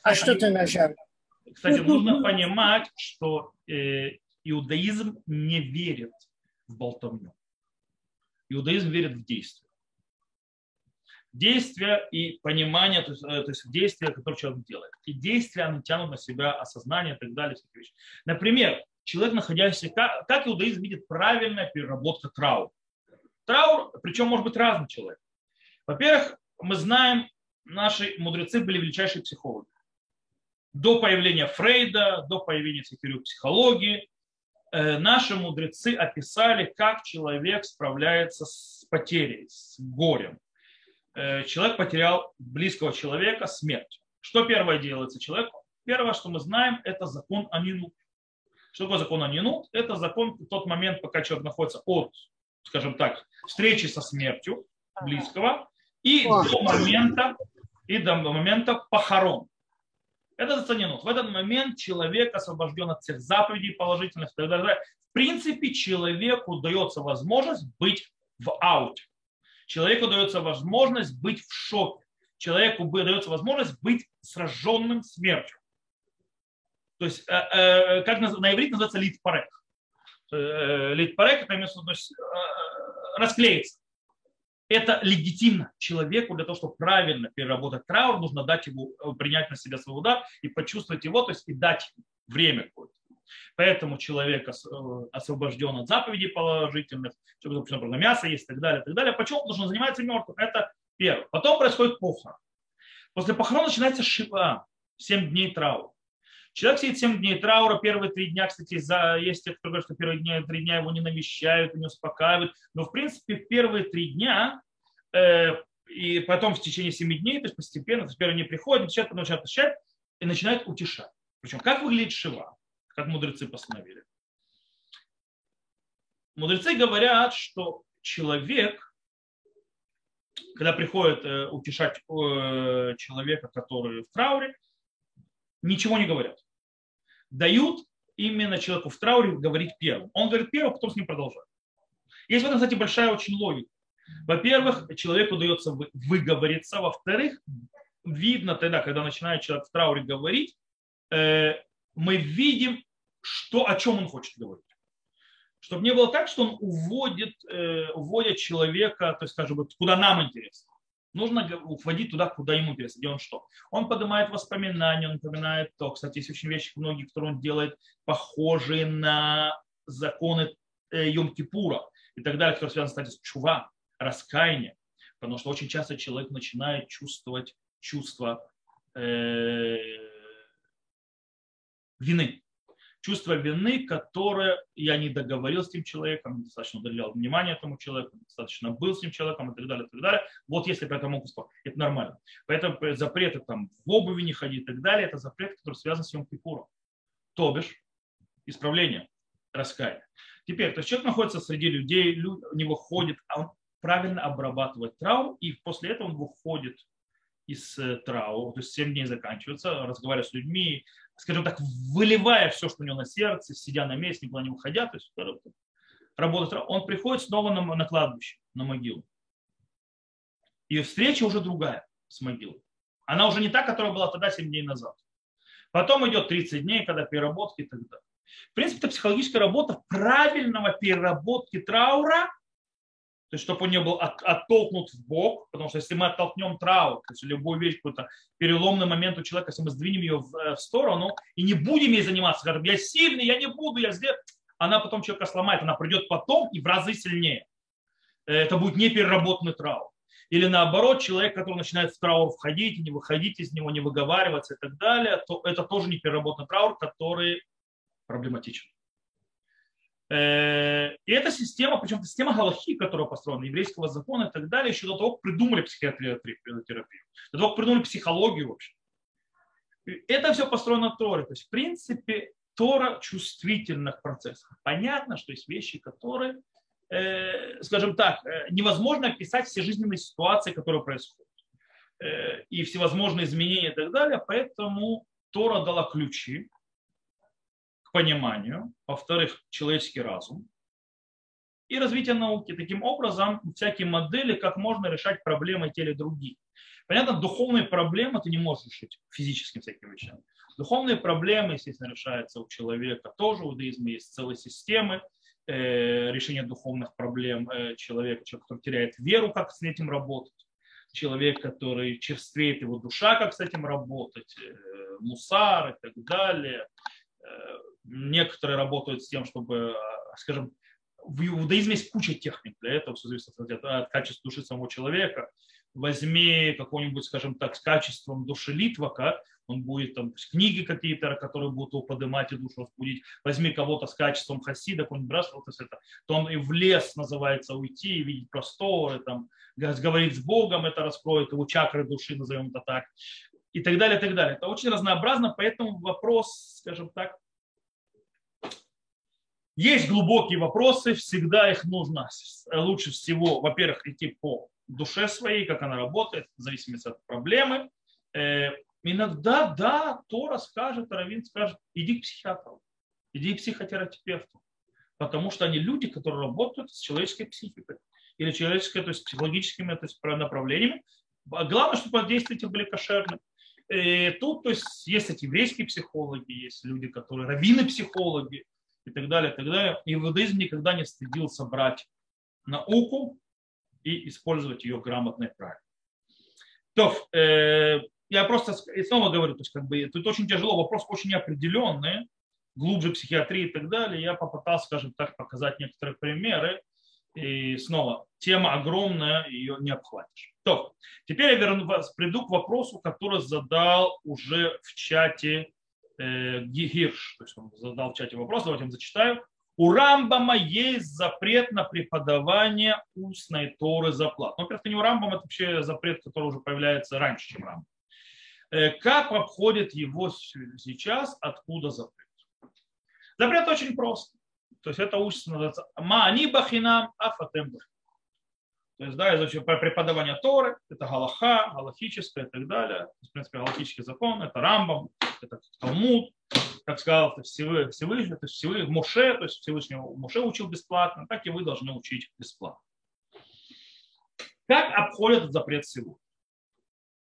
А что ты начал? Кстати, (laughs) нужно понимать, что э, иудаизм не верит в болтовню. Иудаизм верит в действие действия и понимание, то есть, э, то есть действия, которые человек делает. И действия, они тянут на себя осознание и так далее. Всякие вещи. Например, человек, находящийся, как, как иудаизм видит правильная переработка траура. Траур, причем может быть разный человек. Во-первых, мы знаем, наши мудрецы были величайшие психологи. До появления Фрейда, до появления всяких психологии, э, наши мудрецы описали, как человек справляется с потерей, с горем. Э, человек потерял близкого человека смерть. Что первое делается человеку? Первое, что мы знаем, это закон Анинут. Что такое закон Анинут? Это закон в тот момент, пока человек находится от, скажем так, встречи со смертью близкого и до момента, и до момента похорон. Это заценено. В этот момент человек освобожден от всех заповедей положительных. В принципе, человеку дается возможность быть в ауте. Человеку дается возможность быть в шоке. Человеку дается возможность быть сраженным смертью. То есть, э, э, как на иврите называется литпарек. Э, литпарек это имеется в виду расклеиться. Это легитимно человеку для того, чтобы правильно переработать траур, нужно дать ему принять на себя свой удар и почувствовать его, то есть и дать время какое-то. Поэтому человек э, освобожден от заповедей положительных, человек например, мясо есть и так далее, и так далее. Почему? Потому что он занимается мертвым. Это первое. Потом происходит похорон. После похорона начинается шива, 7 дней траура. Человек сидит 7 дней траура, первые три дня, кстати, за, есть те, кто говорят, что первые дни, три дня его не навещают, не успокаивают. Но, в принципе, первые три дня э, и потом в течение 7 дней, то есть постепенно, то есть первые дни приходят, начинают, потом начинают отвечать и начинают утешать. Причем, как выглядит шива? как мудрецы постановили. Мудрецы говорят, что человек, когда приходит э, утешать э, человека, который в трауре, ничего не говорят. Дают именно человеку в трауре говорить первым. Он говорит первым, потом с ним продолжает. Есть в этом, кстати, большая очень логика. Во-первых, человеку удается выговориться. Во-вторых, видно тогда, когда начинает человек в трауре говорить, э, мы видим, что, о чем он хочет говорить. Чтобы не было так, что он уводит, э, уводит человека, то есть, скажем, куда нам интересно. Нужно уводить туда, куда ему интересно, где он что. Он поднимает воспоминания, он напоминает то. Кстати, есть очень вещи многие, которые он делает, похожие на законы э, Йом-Кипура и так далее, которые связаны, кстати, с чува, раскаянием. Потому что очень часто человек начинает чувствовать чувство э, вины. Чувство вины, которое я не договорил с этим человеком, достаточно уделял внимание этому человеку, достаточно был с ним человеком и так далее, и так далее. Вот если по этому могу это нормально. Поэтому запреты там в обуви не ходить и так далее, это запрет, который связан с Йом Кипуром. То бишь, исправление, раскаяние. Теперь, то есть человек находится среди людей, у него ходит, а он правильно обрабатывает травму, и после этого он выходит из э, траура, то есть 7 дней заканчивается, разговаривая с людьми, скажем так, выливая все, что у него на сердце, сидя на месте, никуда не уходя, то есть работает, он приходит снова на, на кладбище, на могилу. И встреча уже другая с могилой. Она уже не та, которая была тогда 7 дней назад. Потом идет 30 дней, когда переработки и так далее. В принципе, это психологическая работа правильного переработки траура то есть чтобы он не был от, оттолкнут в бок, потому что если мы оттолкнем траур, то есть любую вещь, какой-то переломный момент у человека, если мы сдвинем ее в, э, в сторону и не будем ей заниматься, скажем, я сильный, я не буду, я сделаю, она потом человека сломает, она придет потом и в разы сильнее. Это будет не переработанный траур. Или наоборот, человек, который начинает в траур входить, не выходить из него, не выговариваться и так далее, то это тоже не переработанный траур, который проблематичен. Э, и эта система, причем система Галахи, которая построена, еврейского закона и так далее, еще до того, как придумали психиатрию, до того, как придумали психологию вообще. Это все построено Торе. То есть, в принципе, Тора чувствительна к процессам. Понятно, что есть вещи, которые, э, скажем так, э, невозможно описать все жизненные ситуации, которые происходят. И всевозможные изменения и так далее. Поэтому Тора дала ключи, пониманию, во-вторых, человеческий разум и развитие науки. Таким образом, всякие модели, как можно решать проблемы те или другие. Понятно, духовные проблемы ты не можешь решить физическим всяким вещам. Духовные проблемы, естественно, решаются у человека тоже. В иудаизме есть целые системы э, решения духовных проблем э, человека, человек, который теряет веру, как с этим работать. Человек, который черствеет его душа, как с этим работать, э, мусар и так далее. Некоторые работают с тем, чтобы, скажем, в иудаизме есть куча техник для этого, все зависит от, от качества души самого человека. Возьми какой-нибудь, скажем так, с качеством души Литвака, он будет там книги какие-то, которые будут его поднимать и душу разбудить. Возьми кого-то с качеством хасида, какой-нибудь брасл, то, это, то он и в лес называется уйти, и видеть простого, там, говорить с Богом, это раскроет его чакры души, назовем это так, и так далее, и так далее. Это очень разнообразно, поэтому вопрос, скажем так, есть глубокие вопросы, всегда их нужно лучше всего, во-первых, идти по душе своей, как она работает, в зависимости от проблемы. Э, иногда, да, Тора скажет, Равин скажет, иди к психиатру, иди к психотерапевту, потому что они люди, которые работают с человеческой психикой или человеческой, то есть психологическими то есть, направлениями. Главное, чтобы действия эти были кошерны. И э, тут то есть, есть эти еврейские психологи, есть люди, которые раввины-психологи, и так далее, и так далее. И иудаизм никогда не стыдился брать науку и использовать ее грамотно и правильно. То, э, я просто и снова говорю, то есть как бы тут очень тяжело, вопрос очень неопределенный, глубже психиатрии и так далее. Я попытался, скажем так, показать некоторые примеры. И снова, тема огромная, ее не обхватишь. То, теперь я верну, приду к вопросу, который задал уже в чате э, Гирш, то есть он задал в чате вопрос, давайте я вам зачитаю. У Рамбама есть запрет на преподавание устной Торы за плату. Ну, во-первых, не у Рамбама, это вообще запрет, который уже появляется раньше, чем Рамбам. Э, как обходит его сейчас, откуда запрет? Запрет очень прост. То есть это учится называется Маани бахинам афатем то есть, да, изучение преподавание Торы, это галаха, галахическое и так далее. В принципе, галахический закон, это Рамбам, это Талмуд, как сказал Всевышний, Всевышний, то есть Всевышний, Моше, то есть Всевышний Моше учил бесплатно, так и вы должны учить бесплатно. Как обходят запрет всего?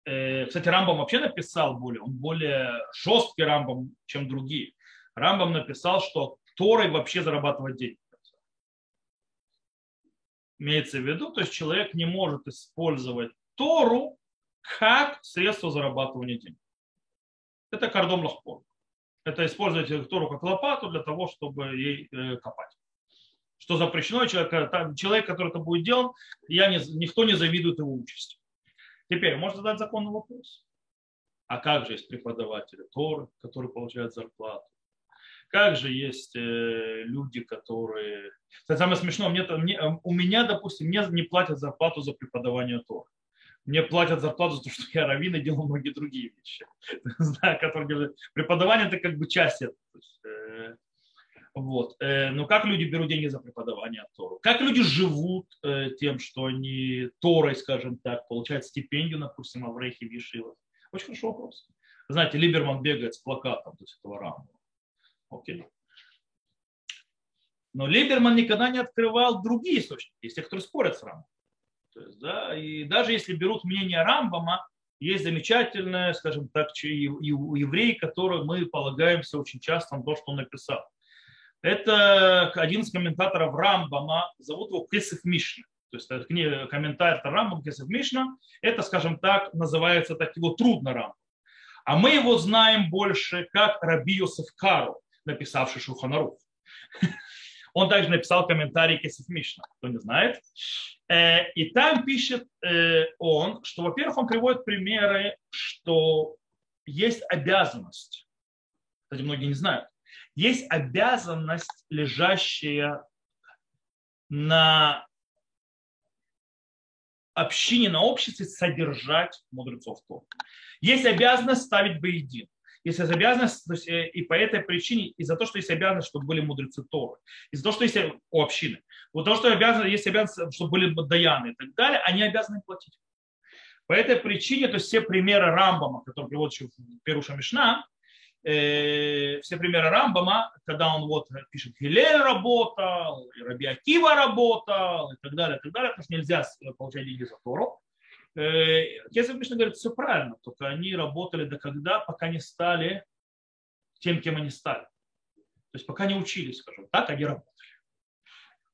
Э, кстати, Рамбам вообще написал более, он более жесткий Рамбам, чем другие. Рамбам написал, что Торой вообще зарабатывать деньги. Имеется в виду, то есть человек не может использовать Тору как средство зарабатывания денег. Это кардом лахпор. Это использовать Тору как лопату для того, чтобы ей э, копать. Что запрещено, человек, человек который это будет делать, я не, никто не завидует его участи. Теперь можно задать законный вопрос. А как же есть преподаватели Торы, которые получают зарплату? Как же есть э, люди, которые... Это самое смешное, мне, мне, у меня, допустим, мне не платят зарплату за преподавание Тора. Мне платят зарплату за то, что я раввин и делаю многие другие вещи. (laughs) которые Преподавание – это как бы часть этого. Э, вот. Э, но как люди берут деньги за преподавание Тору? Как люди живут тем, что они Торой, скажем так, получают стипендию, допустим, в Рейхе Вишивах? Очень хороший вопрос. Знаете, Либерман бегает с плакатом то этого рамы. Окей. Но Либерман никогда не открывал другие источники, есть те, которые спорят с Рамбом. То есть, да, и даже если берут мнение Рамбама, есть замечательные, скажем так, евреи, которые мы полагаемся очень часто на то, что он написал. Это один из комментаторов Рамбама, зовут его Кесов Мишна. То есть это комментатор Рамбам Кесов Мишна. Это, скажем так, называется так его трудно Рамбам. А мы его знаем больше как Раби Йосеф Кару написавший Шуханарух. (laughs) Он также написал комментарий Кесов Мишна, кто не знает. Э, и там пишет э, он, что, во-первых, он приводит примеры, что есть обязанность, кстати, многие не знают, есть обязанность, лежащая на общине, на обществе содержать мудрецов Тора. Есть обязанность ставить боедин есть обязанность, то есть, э, и по этой причине, из-за того, что есть обязанность, чтобы были мудрецы Торы, из-за того, что есть у общины, вот того, что обязаны, есть обязанность, чтобы были даяны и так далее, они обязаны платить. По этой причине, то есть все примеры Рамбама, которые приводят в Перуша Мишна, э, все примеры Рамбама, когда он вот пишет, Хилель работал, и Раби Акива работал, и так далее, и так далее, потому что нельзя получать деньги за Тору. Кесов Мишна говорит, все правильно, только они работали до когда, пока не стали тем, кем они стали. То есть пока не учились, скажем так, они работали.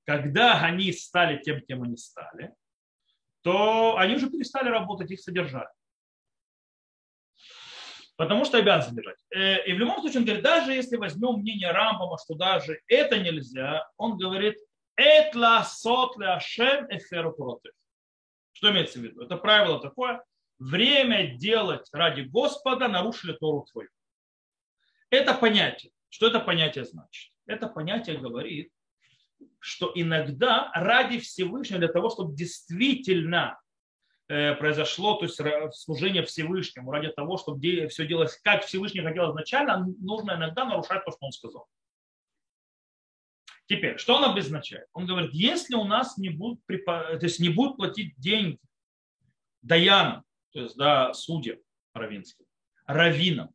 Когда они стали тем, кем они стали, то они уже перестали работать, их содержали. Потому что обязан содержать. Э, и в любом случае он говорит, даже если возьмем мнение Рамбама, что даже это нельзя, он говорит, этла сот ашем эферу Что имеется в виду? Это правило такое, время делать ради Господа нарушили Тору твою. Это понятие. Что это понятие значит? Это понятие говорит, что иногда ради Всевышнего, для того, чтобы действительно э, произошло, то есть служение Всевышнему, ради того, чтобы все делалось, как Всевышний хотел изначально, нужно иногда нарушать то, что он сказал. Теперь, что он обозначает? Он говорит, если у нас не будут, то есть не будут платить деньги даянам, то есть да, судьям равинским, раввинам,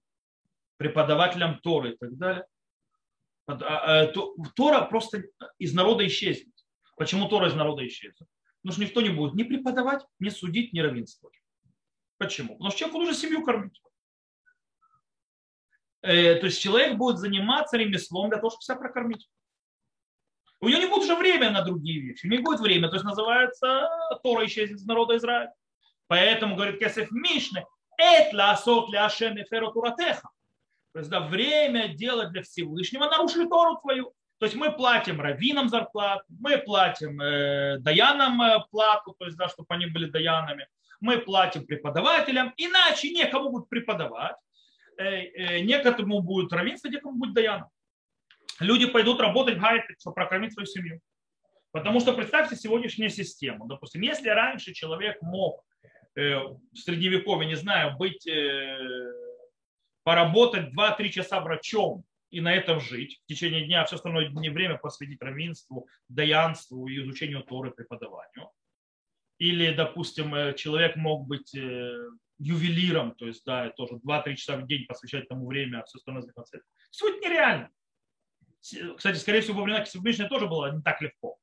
преподавателям Торы и так далее, а, а, то Тора просто из народа исчезнет. Почему Тора из народа исчезнет? Потому что никто не будет ни преподавать, ни судить, ни равенствовать. Почему? Потому что человеку нужно семью кормить. Э, то есть человек будет заниматься ремеслом для того, чтобы себя прокормить. У него не будет уже времени на другие вещи. Не будет времени. То есть называется Тора исчезнет из народа Израиля. Поэтому, говорит Кесef Мишне, «Эт асот ля ашем эферу туратеха». То есть да, время делать для Всевышнего нарушили Тору твою. То есть мы платим раввинам зарплату, мы платим э, даянам э, плату, то есть да, чтобы они были даянами, мы платим преподавателям, иначе некому будет преподавать, э, э, некому будет равенство, некому будет даяном. Люди пойдут работать в гайте, чтобы прокормить свою семью. Потому что представьте сегодняшнюю систему. Допустим, если раньше человек мог э, в средневековье, не знаю, быть э, поработать 2-3 часа врачом и на этом жить в течение дня, все остальное не время посвятить равенству, даянству и изучению Торы, преподаванию. Или, допустим, э, человек мог быть э, ювелиром, то есть, да, тоже 2-3 часа в день посвящать тому время, а все остальное заниматься. Сегодня нереально. Кстати, скорее всего, времена Кисубишной тоже было не так легко.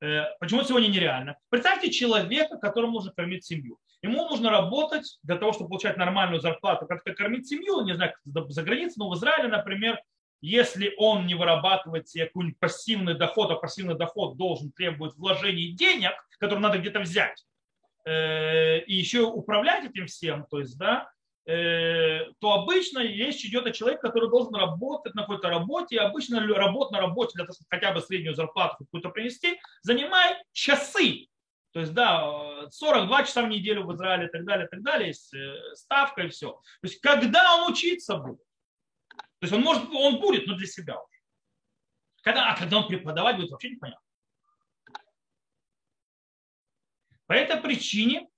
Э, почему сегодня нереально? Представьте человека, которому нужно кормить семью. Ему нужно работать для того, чтобы получать нормальную зарплату, как-то кормить семью, не знаю, за границей, но в Израиле, например, если он не вырабатывает себе какой-нибудь пассивный доход, а пассивный доход должен требовать вложений денег, которые надо где-то взять, э, и еще управлять этим всем, то есть, да, то обычно речь идет о человеке, который должен работать на какой-то работе, и обычно работа на работе для того, хотя бы среднюю зарплату какую-то принести, занимает часы, то есть, да, 42 часа в неделю в Израиле и так далее, и так далее, есть э, ставка и все. То есть, когда он учиться будет? То есть, он может, он будет, но для себя уже. Когда, а когда он преподавать будет, вообще непонятно. По этой причине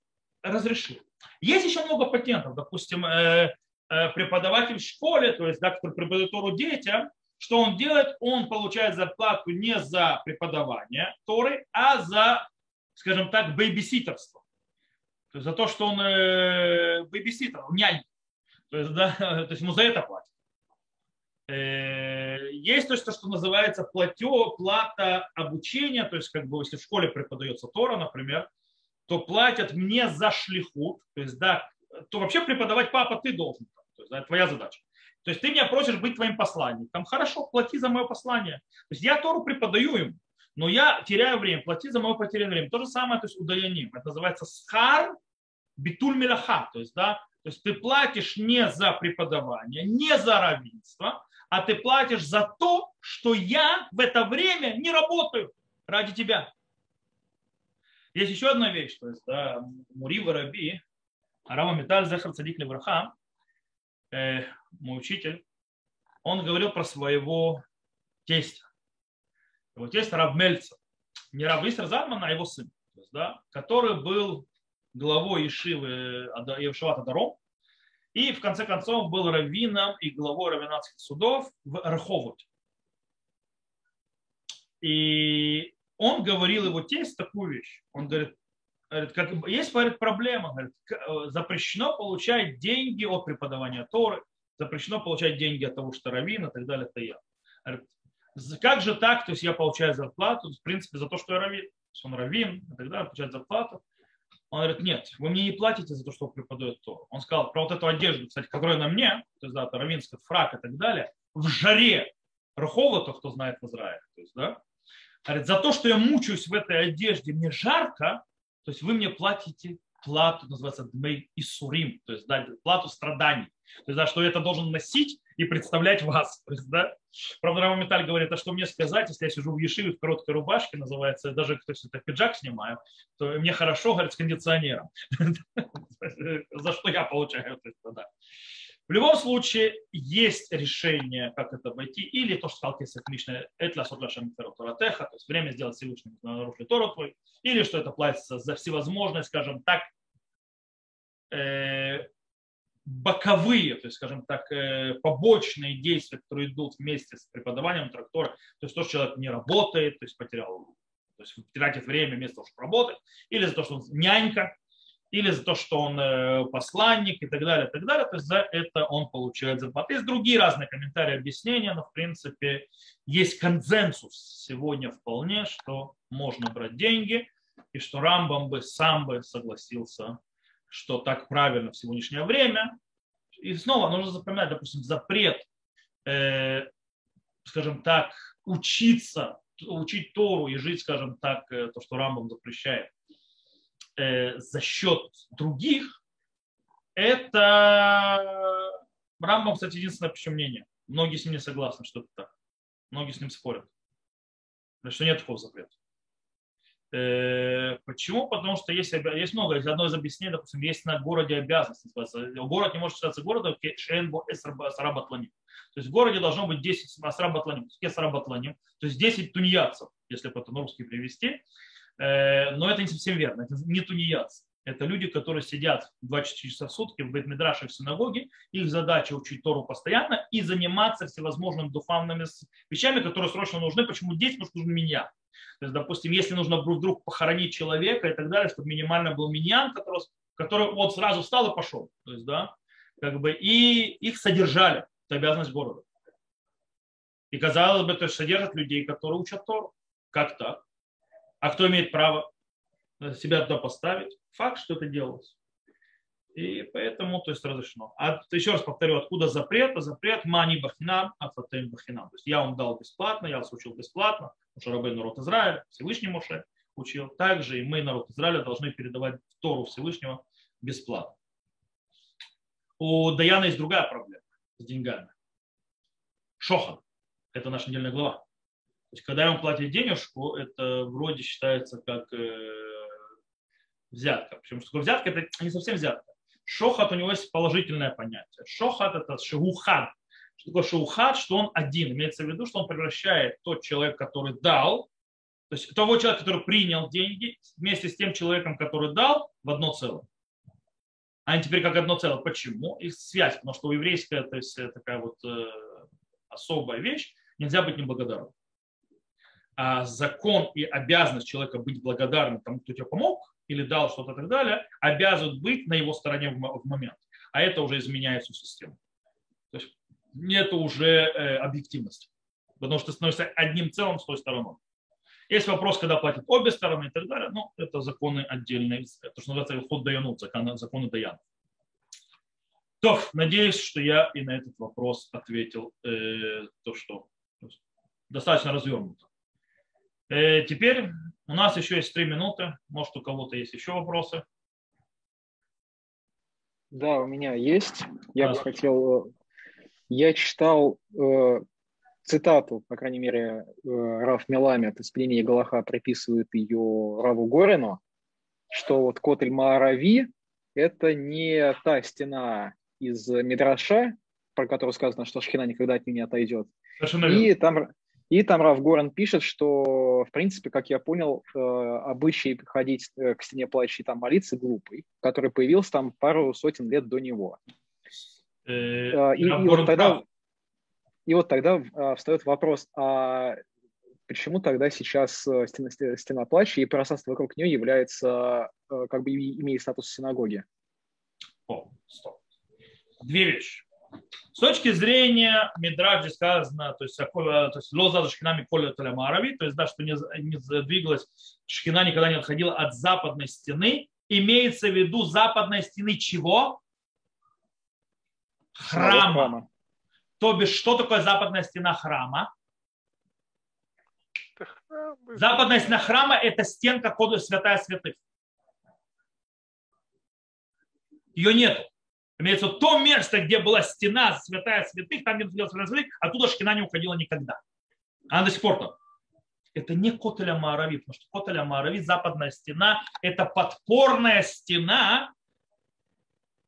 разрешил. Есть еще много патентов. Допустим, э, э, преподаватель в школе, то есть, да, который преподает Тору детям, что он делает? Он получает зарплату не за преподавание Торы, а за скажем так, бейбиситерство. То есть за то, что он э, бейбиситер, нянь. То есть, да, (laughs) то есть ему за это платят. Э, есть то, что называется платё, плата обучения, то есть как бы если в школе преподается Тора, например, то платят мне за шлихут, то есть да, то вообще преподавать папа ты должен, то есть да, твоя задача. То есть ты меня просишь быть твоим посланником, хорошо, плати за мое послание. То есть я Тору преподаю им, но я теряю время, плати за мое потерянное время. То же самое, то есть удаление. Это называется схар битуль милаха. То есть, да, то есть ты платишь не за преподавание, не за равенство, а ты платишь за то, что я в это время не работаю ради тебя. Есть еще одна вещь, то есть да, Мури Раби, Арама Металь Захар Цадик Левраха, э, мой учитель, он говорил про своего тестя. Вот есть Рав Мельцер, не Рав Исер Задман, а его сын, то есть, да, который был главой Ишивы Евшевата Даром, и в конце концов был раввином и главой раввинатских судов в Раховоте. И он говорил его тесть такую вещь. Он говорит, говорит как, есть говорит, проблема. Говорит, запрещено получать деньги от преподавания Торы, запрещено получать деньги от того, что раввин и так далее, это я. Как же так? То есть я получаю зарплату, в принципе, за то, что я раввин. То есть он раввин и так далее, получает зарплату. Он говорит, нет, вы мне не платите за то, что преподает то. Он сказал, про вот эту одежду, кстати, которая на мне, то есть, да, это равинский фрак и так далее, в жаре Рухова, то, кто знает в Израиле, то есть, да, говорит, за то, что я мучаюсь в этой одежде, мне жарко, то есть вы мне платите плату, называется дмей и сурим, то есть да, плату страданий. То есть, да, что я это должен носить и представлять вас. Есть, да. Правда, Рава Металь говорит, а что мне сказать, если я сижу в Ешиве в короткой рубашке, называется, даже то есть, это пиджак снимаю, то мне хорошо, говорит, с кондиционером. (laughs) За что я получаю. В любом случае, есть решение, как это обойти, или то, что сказал Кесах Мишна, это то есть время сделать Всевышнему нарушить Тору твой, или что это платится за всевозможные, скажем так, э, боковые, то есть, скажем так, э, побочные действия, которые идут вместе с преподаванием трактора, то есть то, что человек не работает, то есть потерял, то есть тратит время вместо того, чтобы работать, или за то, что он нянька, или за то, что он э, посланник и так далее, и так далее, то есть за это он получает зарплату. Есть другие разные комментарии, объяснения, но в принципе есть консенсус сегодня вполне, что можно брать деньги, и что Рамбам бы сам бы согласился, что так правильно в сегодняшнее время. И снова нужно запоминать, допустим, запрет, э, скажем так, учиться, учить Тору и жить, скажем так, э, то, что Рамбам запрещает – э, за счет других, это Рамбам, кстати, единственное почему мнение. Многие с ним не согласны, что это так. Многие с ним спорят. Что нет такого запрета. Э, почему? Потому что есть, есть много. Есть одно из объяснений, допустим, есть на городе обязанность. Город не может считаться городом, шенбо эсрабатланим. То есть в городе должно быть 10 асрабатланим. То есть 10 тунеядцев, если русский привести. Э, но это не совсем верно. Это не тунеядцы. Это люди, которые сидят 24 часа в сутки в Бетмидраше в синагоге. Их задача учить Тору постоянно и заниматься всевозможными духовными вещами, которые срочно нужны. Почему здесь? Потому нужно меня. То есть, допустим, если нужно вдруг похоронить человека и так далее, чтобы минимально был миньян, который, который вот сразу встал и пошел. То есть, да, как бы, и их содержали. Это обязанность города. И казалось бы, то есть содержат людей, которые учат Тору. Как так? А кто имеет право себя туда поставить? Факт, что это делалось. И поэтому, то есть разрешено. А еще раз повторю, откуда запрет? Запрет мани бахинам, афатем бахинам. То есть я вам дал бесплатно, я вас учил бесплатно, потому что рабы народ Израиля, Всевышний Моше учил. Также и мы, народ Израиля, должны передавать Тору Всевышнего бесплатно. У Даяна есть другая проблема с деньгами. Шохан. Это наша недельная глава. Есть, когда ему платят денежку, это вроде считается как э, взятка. Причем, что такое взятка, это не совсем взятка. Шохат у него есть положительное понятие. Шохат это шеухад. Что такое шеухад? Что он один. Имеется в виду, что он превращает тот человек, который дал, то есть того человека, который принял деньги, вместе с тем человеком, который дал, в одно целое. Они теперь как одно целое. Почему? Их связь, потому что у еврейская, то есть такая вот э, особая вещь, нельзя быть неблагодарным закон и обязанность человека быть благодарным тому, кто тебе помог или дал что-то и так далее, обязывают быть на его стороне в момент. А это уже изменяет всю систему. То есть нет уже э, объективности. Потому что ты становишься одним целым с той стороной. Есть вопрос, когда платят обе стороны и так далее, но это законы отдельные. Это что называется ход Даянут, законы Даяна. То, надеюсь, что я и на этот вопрос ответил э, то, что достаточно развернуто. Э, теперь у нас еще есть три минуты. Может, у кого-то есть еще вопросы? Да, у меня есть. Я бы хотел... Э, я читал э, цитату, по крайней мере, э, Раф Меламед из пленения Галаха приписывает ее Раву Горину, что вот Котель Маарави – это не та стена из Мидраша, про которую сказано, что Шхина никогда от нее не отойдет. Совершенно и там, и там Раф Горан пишет, что, в принципе, как я понял, э, обычай ходить э, к стене плача и там молиться глупый, который появился там пару сотен лет до него. Э, и, и, вот тогда, и вот тогда встает вопрос, а почему тогда сейчас стена, стена плача и пространство вокруг нее является, как бы имеет статус синагоги? О, стоп. Две вещи. С точки зрения Мидраджи сказано, то есть, то есть лоза шхинами коля талямарави, то есть, да, что не, не двигалась, шхина никогда не отходила от западной стены, имеется в виду западной стены чего? Храма. храма. То бишь, что такое западная стена храма? Западная стена храма – это стенка кода святая святых. Ее нет. Имеется то место, где была стена святая святых, там, где находился святая оттуда шкина не уходила никогда. Она до сих пор там. Это не Котеля Марави, потому что Котеля Марави, западная стена, это подпорная стена,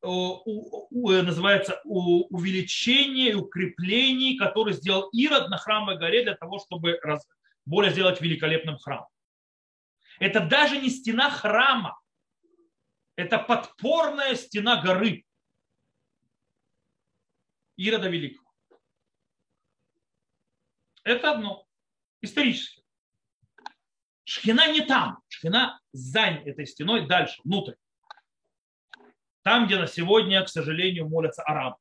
называется увеличение и укрепление, которое сделал Ирод на храмовой горе для того, чтобы более сделать великолепным храм. Это даже не стена храма, это подпорная стена горы Ирода Великого. Это одно, исторически. Шхина не там, шхина за этой стеной дальше, внутрь. Там, где на сегодня, к сожалению, молятся арабы.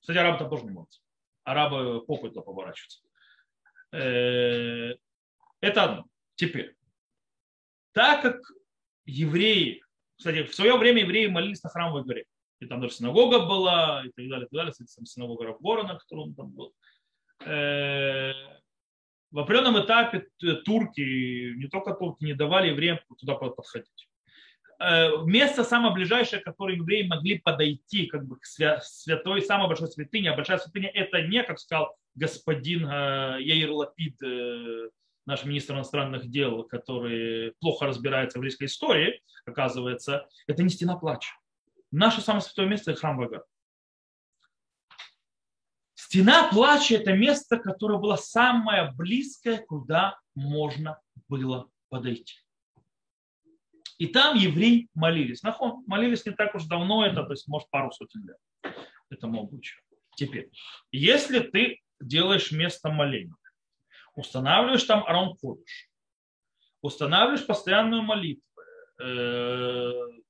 Кстати, арабы там тоже не молятся. Арабы попой то поворачиваются. Э, это одно. Теперь, так как евреи, кстати, в свое время евреи молились на храмовой горе, и там даже синагога была, и так далее, и так далее, кстати, синагога Равгорона, который он там был. Э, в определенном этапе турки, не только турки, не давали евреям туда подходить. Э, место самое ближайшее, которое евреи могли подойти как бы, к святой, самой большой святыне, а большая святыня это не, как сказал господин э, Яир Лапид, наш министр иностранных дел, который плохо разбирается в еврейской истории, оказывается, это не стена плача. Наше самое святое место – это храм Вага. Стена плача – это место, которое было самое близкое, куда можно было подойти. И там евреи молились. Нахон, молились не так уж давно, это, то есть, может, пару сотен лет этому обучению. Теперь, если ты делаешь место моления, устанавливаешь там Арон Кодыш, устанавливаешь постоянную молитву,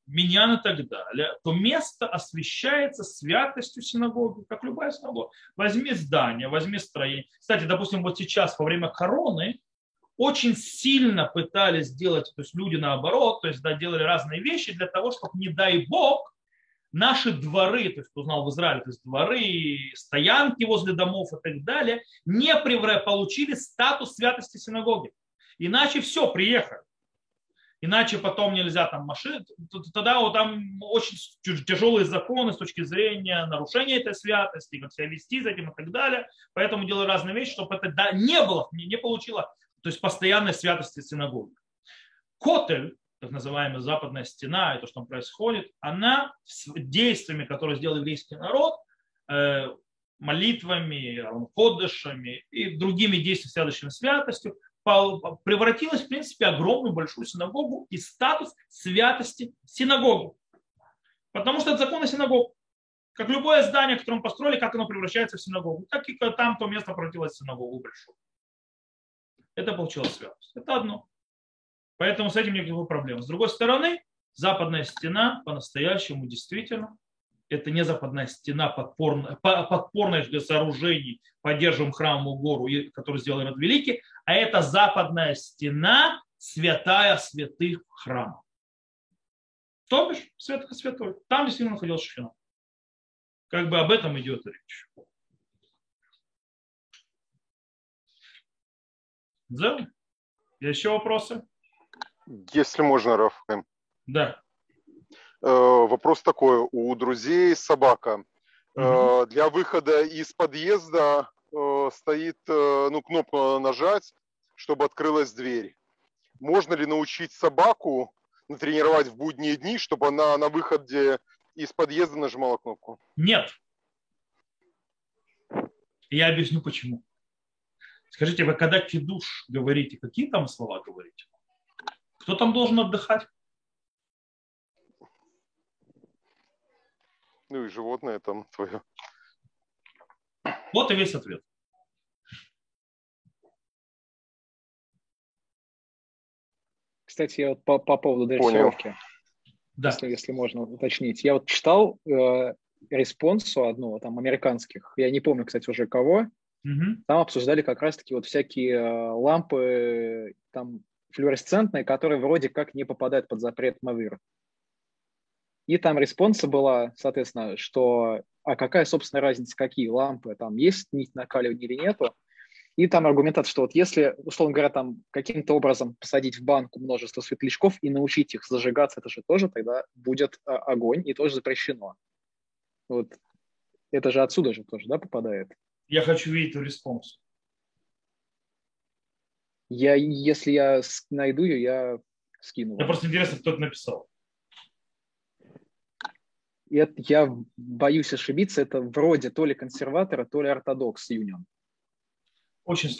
миньян и так далее, то место освещается святостью синагоги, как любая синагога. Возьми здание, возьми строение. Кстати, допустим, вот сейчас во время короны очень сильно пытались сделать, то есть люди наоборот, то есть да, делали разные вещи для того, чтобы, не дай бог, наши дворы, то есть кто знал в Израиле, то есть дворы, стоянки возле домов и так далее, не получили статус святости синагоги. Иначе все, приехали. Иначе потом нельзя там машины. Тогда вот там очень тяжелые законы с точки зрения нарушения этой святости, как себя вести за этим и так далее. Поэтому делаю разные вещи, чтобы это да, не было, не, получило то есть постоянной святости синагоги. Котель, так называемая западная стена, и то, что там происходит, она с действиями, которые сделал еврейский народ, э, молитвами, кодышами и другими действиями, связанными с святостью, превратилась, в принципе, огромную большую синагогу и статус святости синагоги. Потому что это о синагоге. Как любое здание, которое мы построили, как оно превращается в синагогу, так и там то место превратилось в синагогу большую это получилось святость. Это одно. Поэтому с этим никаких проблем. С другой стороны, западная стена по-настоящему действительно это не западная стена подпорных сооружений, поддерживаем храмовую гору, которую сделал Ирод Великий, а это западная стена, святая святых храма. То бишь, святых святой. Там действительно находился Шхина. Как бы об этом идет речь. Да? Еще вопросы? Если можно, Рафаэль. Да. Э, вопрос такой. У друзей собака. Угу. Для выхода из подъезда э, стоит ну, кнопка нажать, чтобы открылась дверь. Можно ли научить собаку натренировать в будние дни, чтобы она на выходе из подъезда нажимала кнопку? Нет. Я объясню почему. Скажите, вы когда кидуш говорите, какие там слова говорите? Кто там должен отдыхать? Ну и животное там твое. Вот и весь ответ. Кстати, я вот по, по поводу дрессировки, да. если, если можно уточнить. Я вот читал, э, респонсу одного, там, американских, я не помню, кстати, уже кого, Мгм. там обсуждали как раз-таки вот всякие э, лампы там флуоресцентные, которые вроде как не попадают под запрет Мавир. И там респонса была, соответственно, что а какая, собственно, разница, какие лампы, там есть нить накаливания или нету. И там аргументация, что вот если, условно говоря, там каким-то образом посадить в банку множество светлячков и научить их зажигаться, это же тоже тогда будет а, огонь и тоже запрещено. Вот это же отсюда же тоже, да, попадает. Я хочу видеть респонс. Я, если я найду ее, я скину. Мне просто интересно, кто это написал. И это- я боюсь ошибиться, это вроде то ли консерватора, то ли Orthodox Union. Очень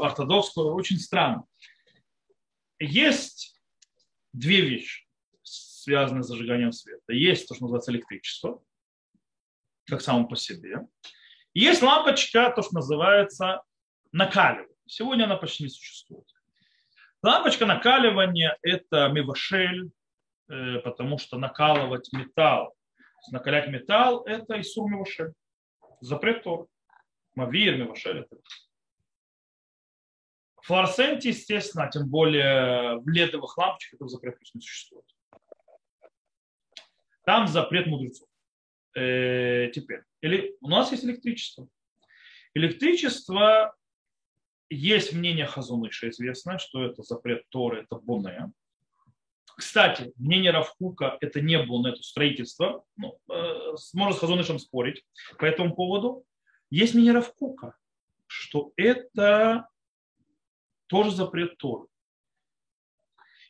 ортодокско, очень странно. Есть две вещи, связанные с зажиганием света. Есть то, что называется электричество, как само по себе. Есть лампочка, то, что называется накаливание. Сегодня она почти не существует. Лампочка накаливания – это мивашель, э, потому что накалывать металл, накалять металл – это Исур мивашель. Запрет Тор. Мавир, мивашель – это в флуоресценте, естественно, тем более в ледовых лампочках этого запрета не существует. Там запрет мудрецов. Э, теперь, или, у нас есть электричество. Электричество, есть мнение Хазуныша, известно, что это запрет Торы, это Боне. Кстати, мнение Равкука это не Боне, это строительство. Ну, э, можно с Хазунышем спорить по этому поводу. Есть мнение Равкука, что это тоже запрет Торы.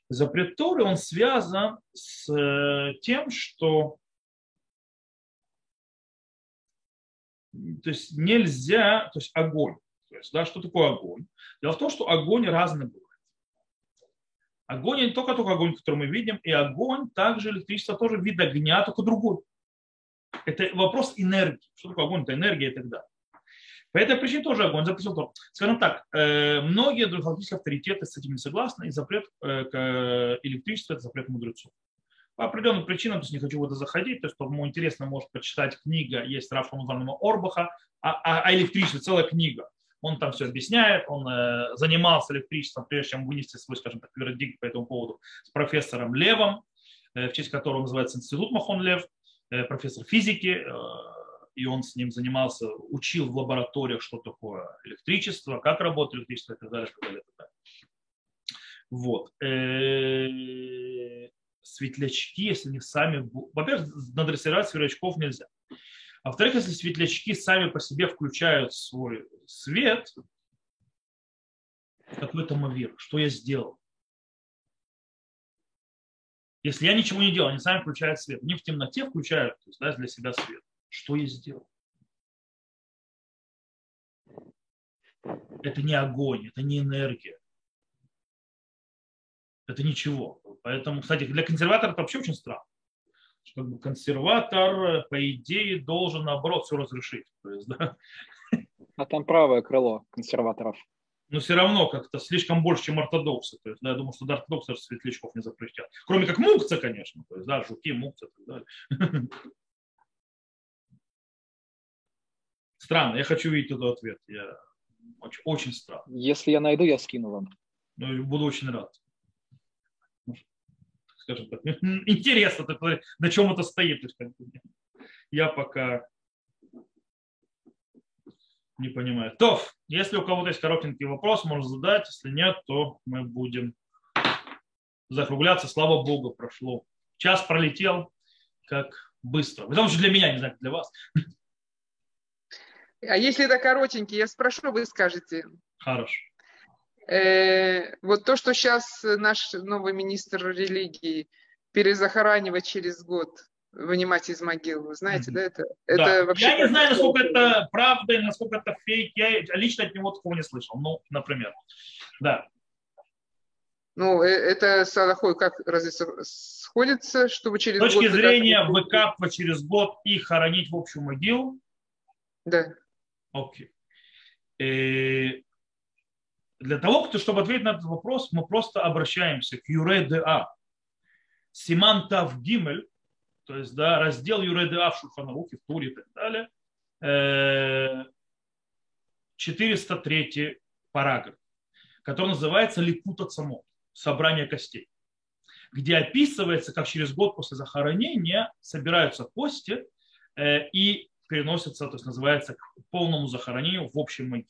Запрет Торы, он связан с э, тем, что то есть нельзя, то есть огонь. То есть, да, что такое огонь? Дело в том, что огонь разный бывает. Огонь не только только огонь, который мы видим, и огонь, также электричество тоже вид огня, только другой. Это вопрос энергии. Что такое огонь? Это энергия и так далее. По этой причине тоже огонь запретил Тору. Скажем так, э, многие духовные авторитеты с этим не согласны, и запрет э, к электричеству – это запрет мудрецов. По определенным причинам, то есть не хочу в это заходить, то есть кому интересно, может почитать книга, есть Рафа Музанова Орбаха, а, а, а электричество, целая книга. Он там все объясняет, он э, занимался электричеством, прежде чем вынести свой, скажем так, вердикт по этому поводу с профессором Левом, э, в честь которого называется институт Махон Лев, э, профессор физики, э, и он с ним занимался, учил в лабораториях, что такое электричество, как работает электричество и так далее. и так далее, и так далее. Вот. Э, Светлячки, если они сами... Во-первых, надрессировать светлячков нельзя. А во-вторых, если светлячки сами по себе включают свой свет, какой-то мавир, что я сделал? Если я ничего не делал, они сами включают свет. Они в темноте включают то есть, да, для себя свет. Что я сделал? Это не огонь, это не энергия. Это ничего. Поэтому, кстати, для консерватора это вообще очень странно. Как бы консерватор, по идее, должен, наоборот, все разрешить. То есть, да, А там правое крыло консерваторов. но все равно как-то слишком больше, чем ортодоксы. То есть, да, я думаю, что до ортодоксы даже светлячков не запретят. Кроме как мукцы, конечно. То есть, да, жуки, мукцы и так далее. (laughs) Странно, я хочу видеть этот ответ. Я очень, очень странно. Если я найду, я скину вам. Ну, буду очень рад. Скажем так, (laughs) интересно, на чем это стоит. Я пока не понимаю. То, если у кого-то есть коротенький вопрос, можно задать. Если нет, то мы будем закругляться. Слава Богу, прошло. Час пролетел, как быстро. Потому что для меня, не знаю, для вас. А если это коротенький, я спрошу, вы скажете. Хорошо. Э, вот то, что сейчас наш новый министр религии перезахоранивать через год, вынимать из могил, вы знаете, Мгм. да, это, Да. это вообще... Я не знаю, насколько это правда и насколько это фейк. Я лично от него такого не слышал. Ну, например. Да. Ну, э, это с Аллахой как разве сходится, чтобы через С точки год... зрения выкапывать через год и хоронить в общую могилу, Да. окей. И для того, чтобы ответить на этот вопрос, мы просто обращаемся к Юре ДА. Симан Тав Гимель, то есть да, раздел Юредеа в Шульханарухе, в Туре и так далее, 403 параграф, который называется Ликута Цамот, собрание костей, где описывается, как через год после захоронения собираются кости и переносятся, то есть называется к полному захоронению в общем могиле.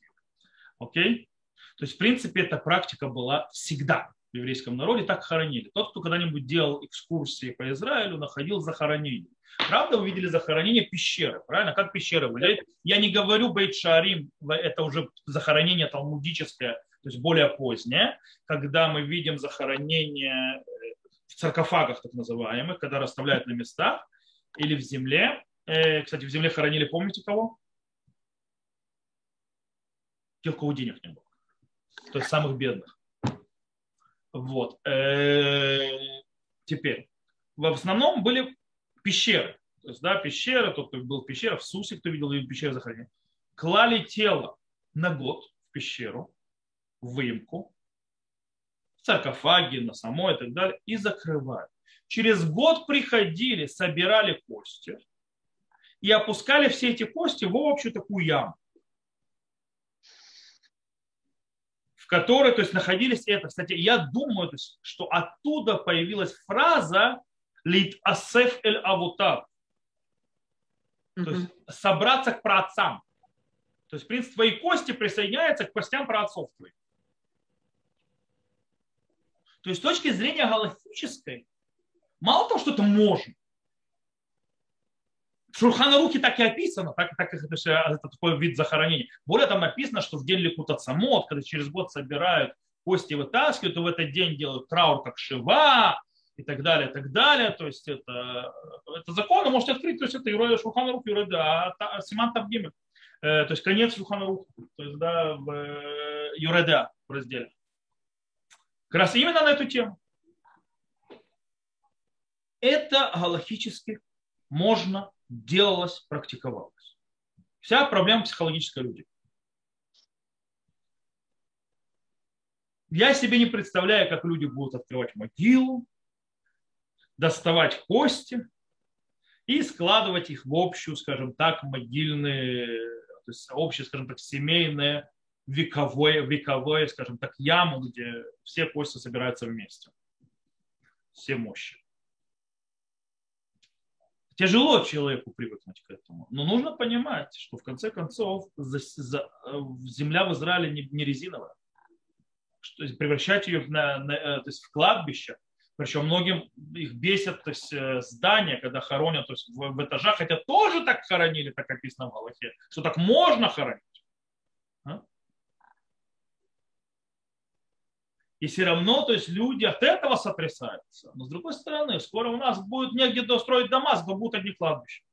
Окей? То есть, в принципе, эта практика была всегда в еврейском народе, так хоронили. Тот, кто когда-нибудь делал экскурсии по Израилю, находил захоронение. Правда, вы видели захоронение пещеры, правильно? Как пещеры выглядят? Я не говорю Бейт Шарим, это уже захоронение талмудическое, то есть более позднее, когда мы видим захоронение э, в саркофагах, так называемых, когда расставляют на местах или в земле. Э, кстати, в земле хоронили, помните кого? Тех, у кого денег не было то есть самых бедных. Вот. Э, теперь, в основном были пещеры. То есть, да, пещеры, тот, кто был в пещере, в Сусе, кто видел пещеры захоронения, клали тело на год в пещеру, в выемку, в саркофаге, на самой и так далее, и закрывали. Через год приходили, собирали кости и опускали все эти кости в общую такую яму. Которой то есть, находились это. Кстати, я думаю, то есть, что оттуда появилась фраза «лит асеф эль авутав», то есть собраться к праотцам. То есть, в принципе, твои кости присоединяются к костям праотцов твоих. То есть, с точки зрения галактической, мало того, что это можно, Шурхана так и описано, так, так это, это такой вид захоронения. Более там написано, что в день Ликута Самот, когда через год собирают кости вытаскивают, то в этот день делают траур как Шива и так далее, и так далее. То есть это, это закон, можете открыть, то есть это Юрой Шурхана Рух, Юрой, да, а Симан Тавгиме. Э, то есть конец Шурхана Рух, то есть да, в э, Юреда в разделе. Как раз именно на эту тему. Это галахически можно делалось, практиковалось. Вся проблема психологической люди. Я себе не представляю, как люди будут открывать могилу, доставать кости и складывать их в общую, скажем так, могильные, то есть общее, скажем так, семейное, вековое, вековое, скажем так, яму, где все кости собираются вместе. Все мощи. Тяжело человеку привыкнуть к этому. Но нужно понимать, что в конце концов за, земля в Израиле не, резиновая. Что, превращать ее на, на, э, то есть в кладбище. Причем многим их бесит то есть, э, здания, когда хоронят то есть в, в этажах, хотя тоже так хоронили, так описано в Галахе, что так можно хоронить. И все равно, то есть люди от этого сотрясаются. Но с другой стороны, скоро у нас будет негде достроить дома, зато будут одни кладбища.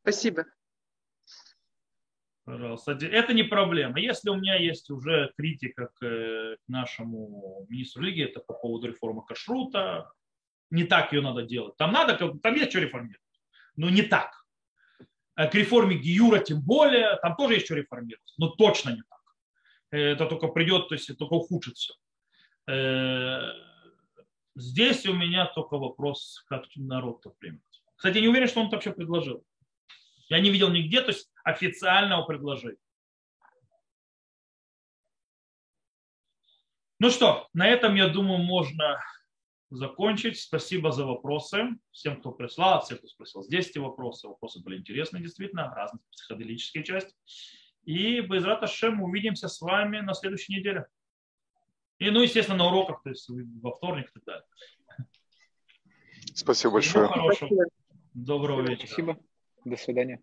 Спасибо. Пожалуйста. Это не проблема. Если у меня есть уже критика к нашему министру Лиги, это по поводу реформы кашрута, не так ее надо делать. Там надо, там есть что реформировать, но не так. Э, к реформе Гиюра тем более, там тоже что реформировать, но точно не так. Э, это только придет, то есть только ухудшит все. Э, здесь у меня только вопрос, как народ-то примет. Кстати, я не уверен, что он это вообще предложил. Я не видел нигде, то есть официального предложения. Ну что, на этом, я думаю, можно закончить. Спасибо за вопросы. Всем, кто прислал, всем, кто спросил здесь эти вопросы. Вопросы были интересны, действительно, разные психоделические части. И без Шем увидимся с вами на следующей неделе. И, ну, естественно, на уроках, то есть во вторник и так далее. Спасибо большое. Всего хорошего. Доброго вечера. Спасибо. До свидания.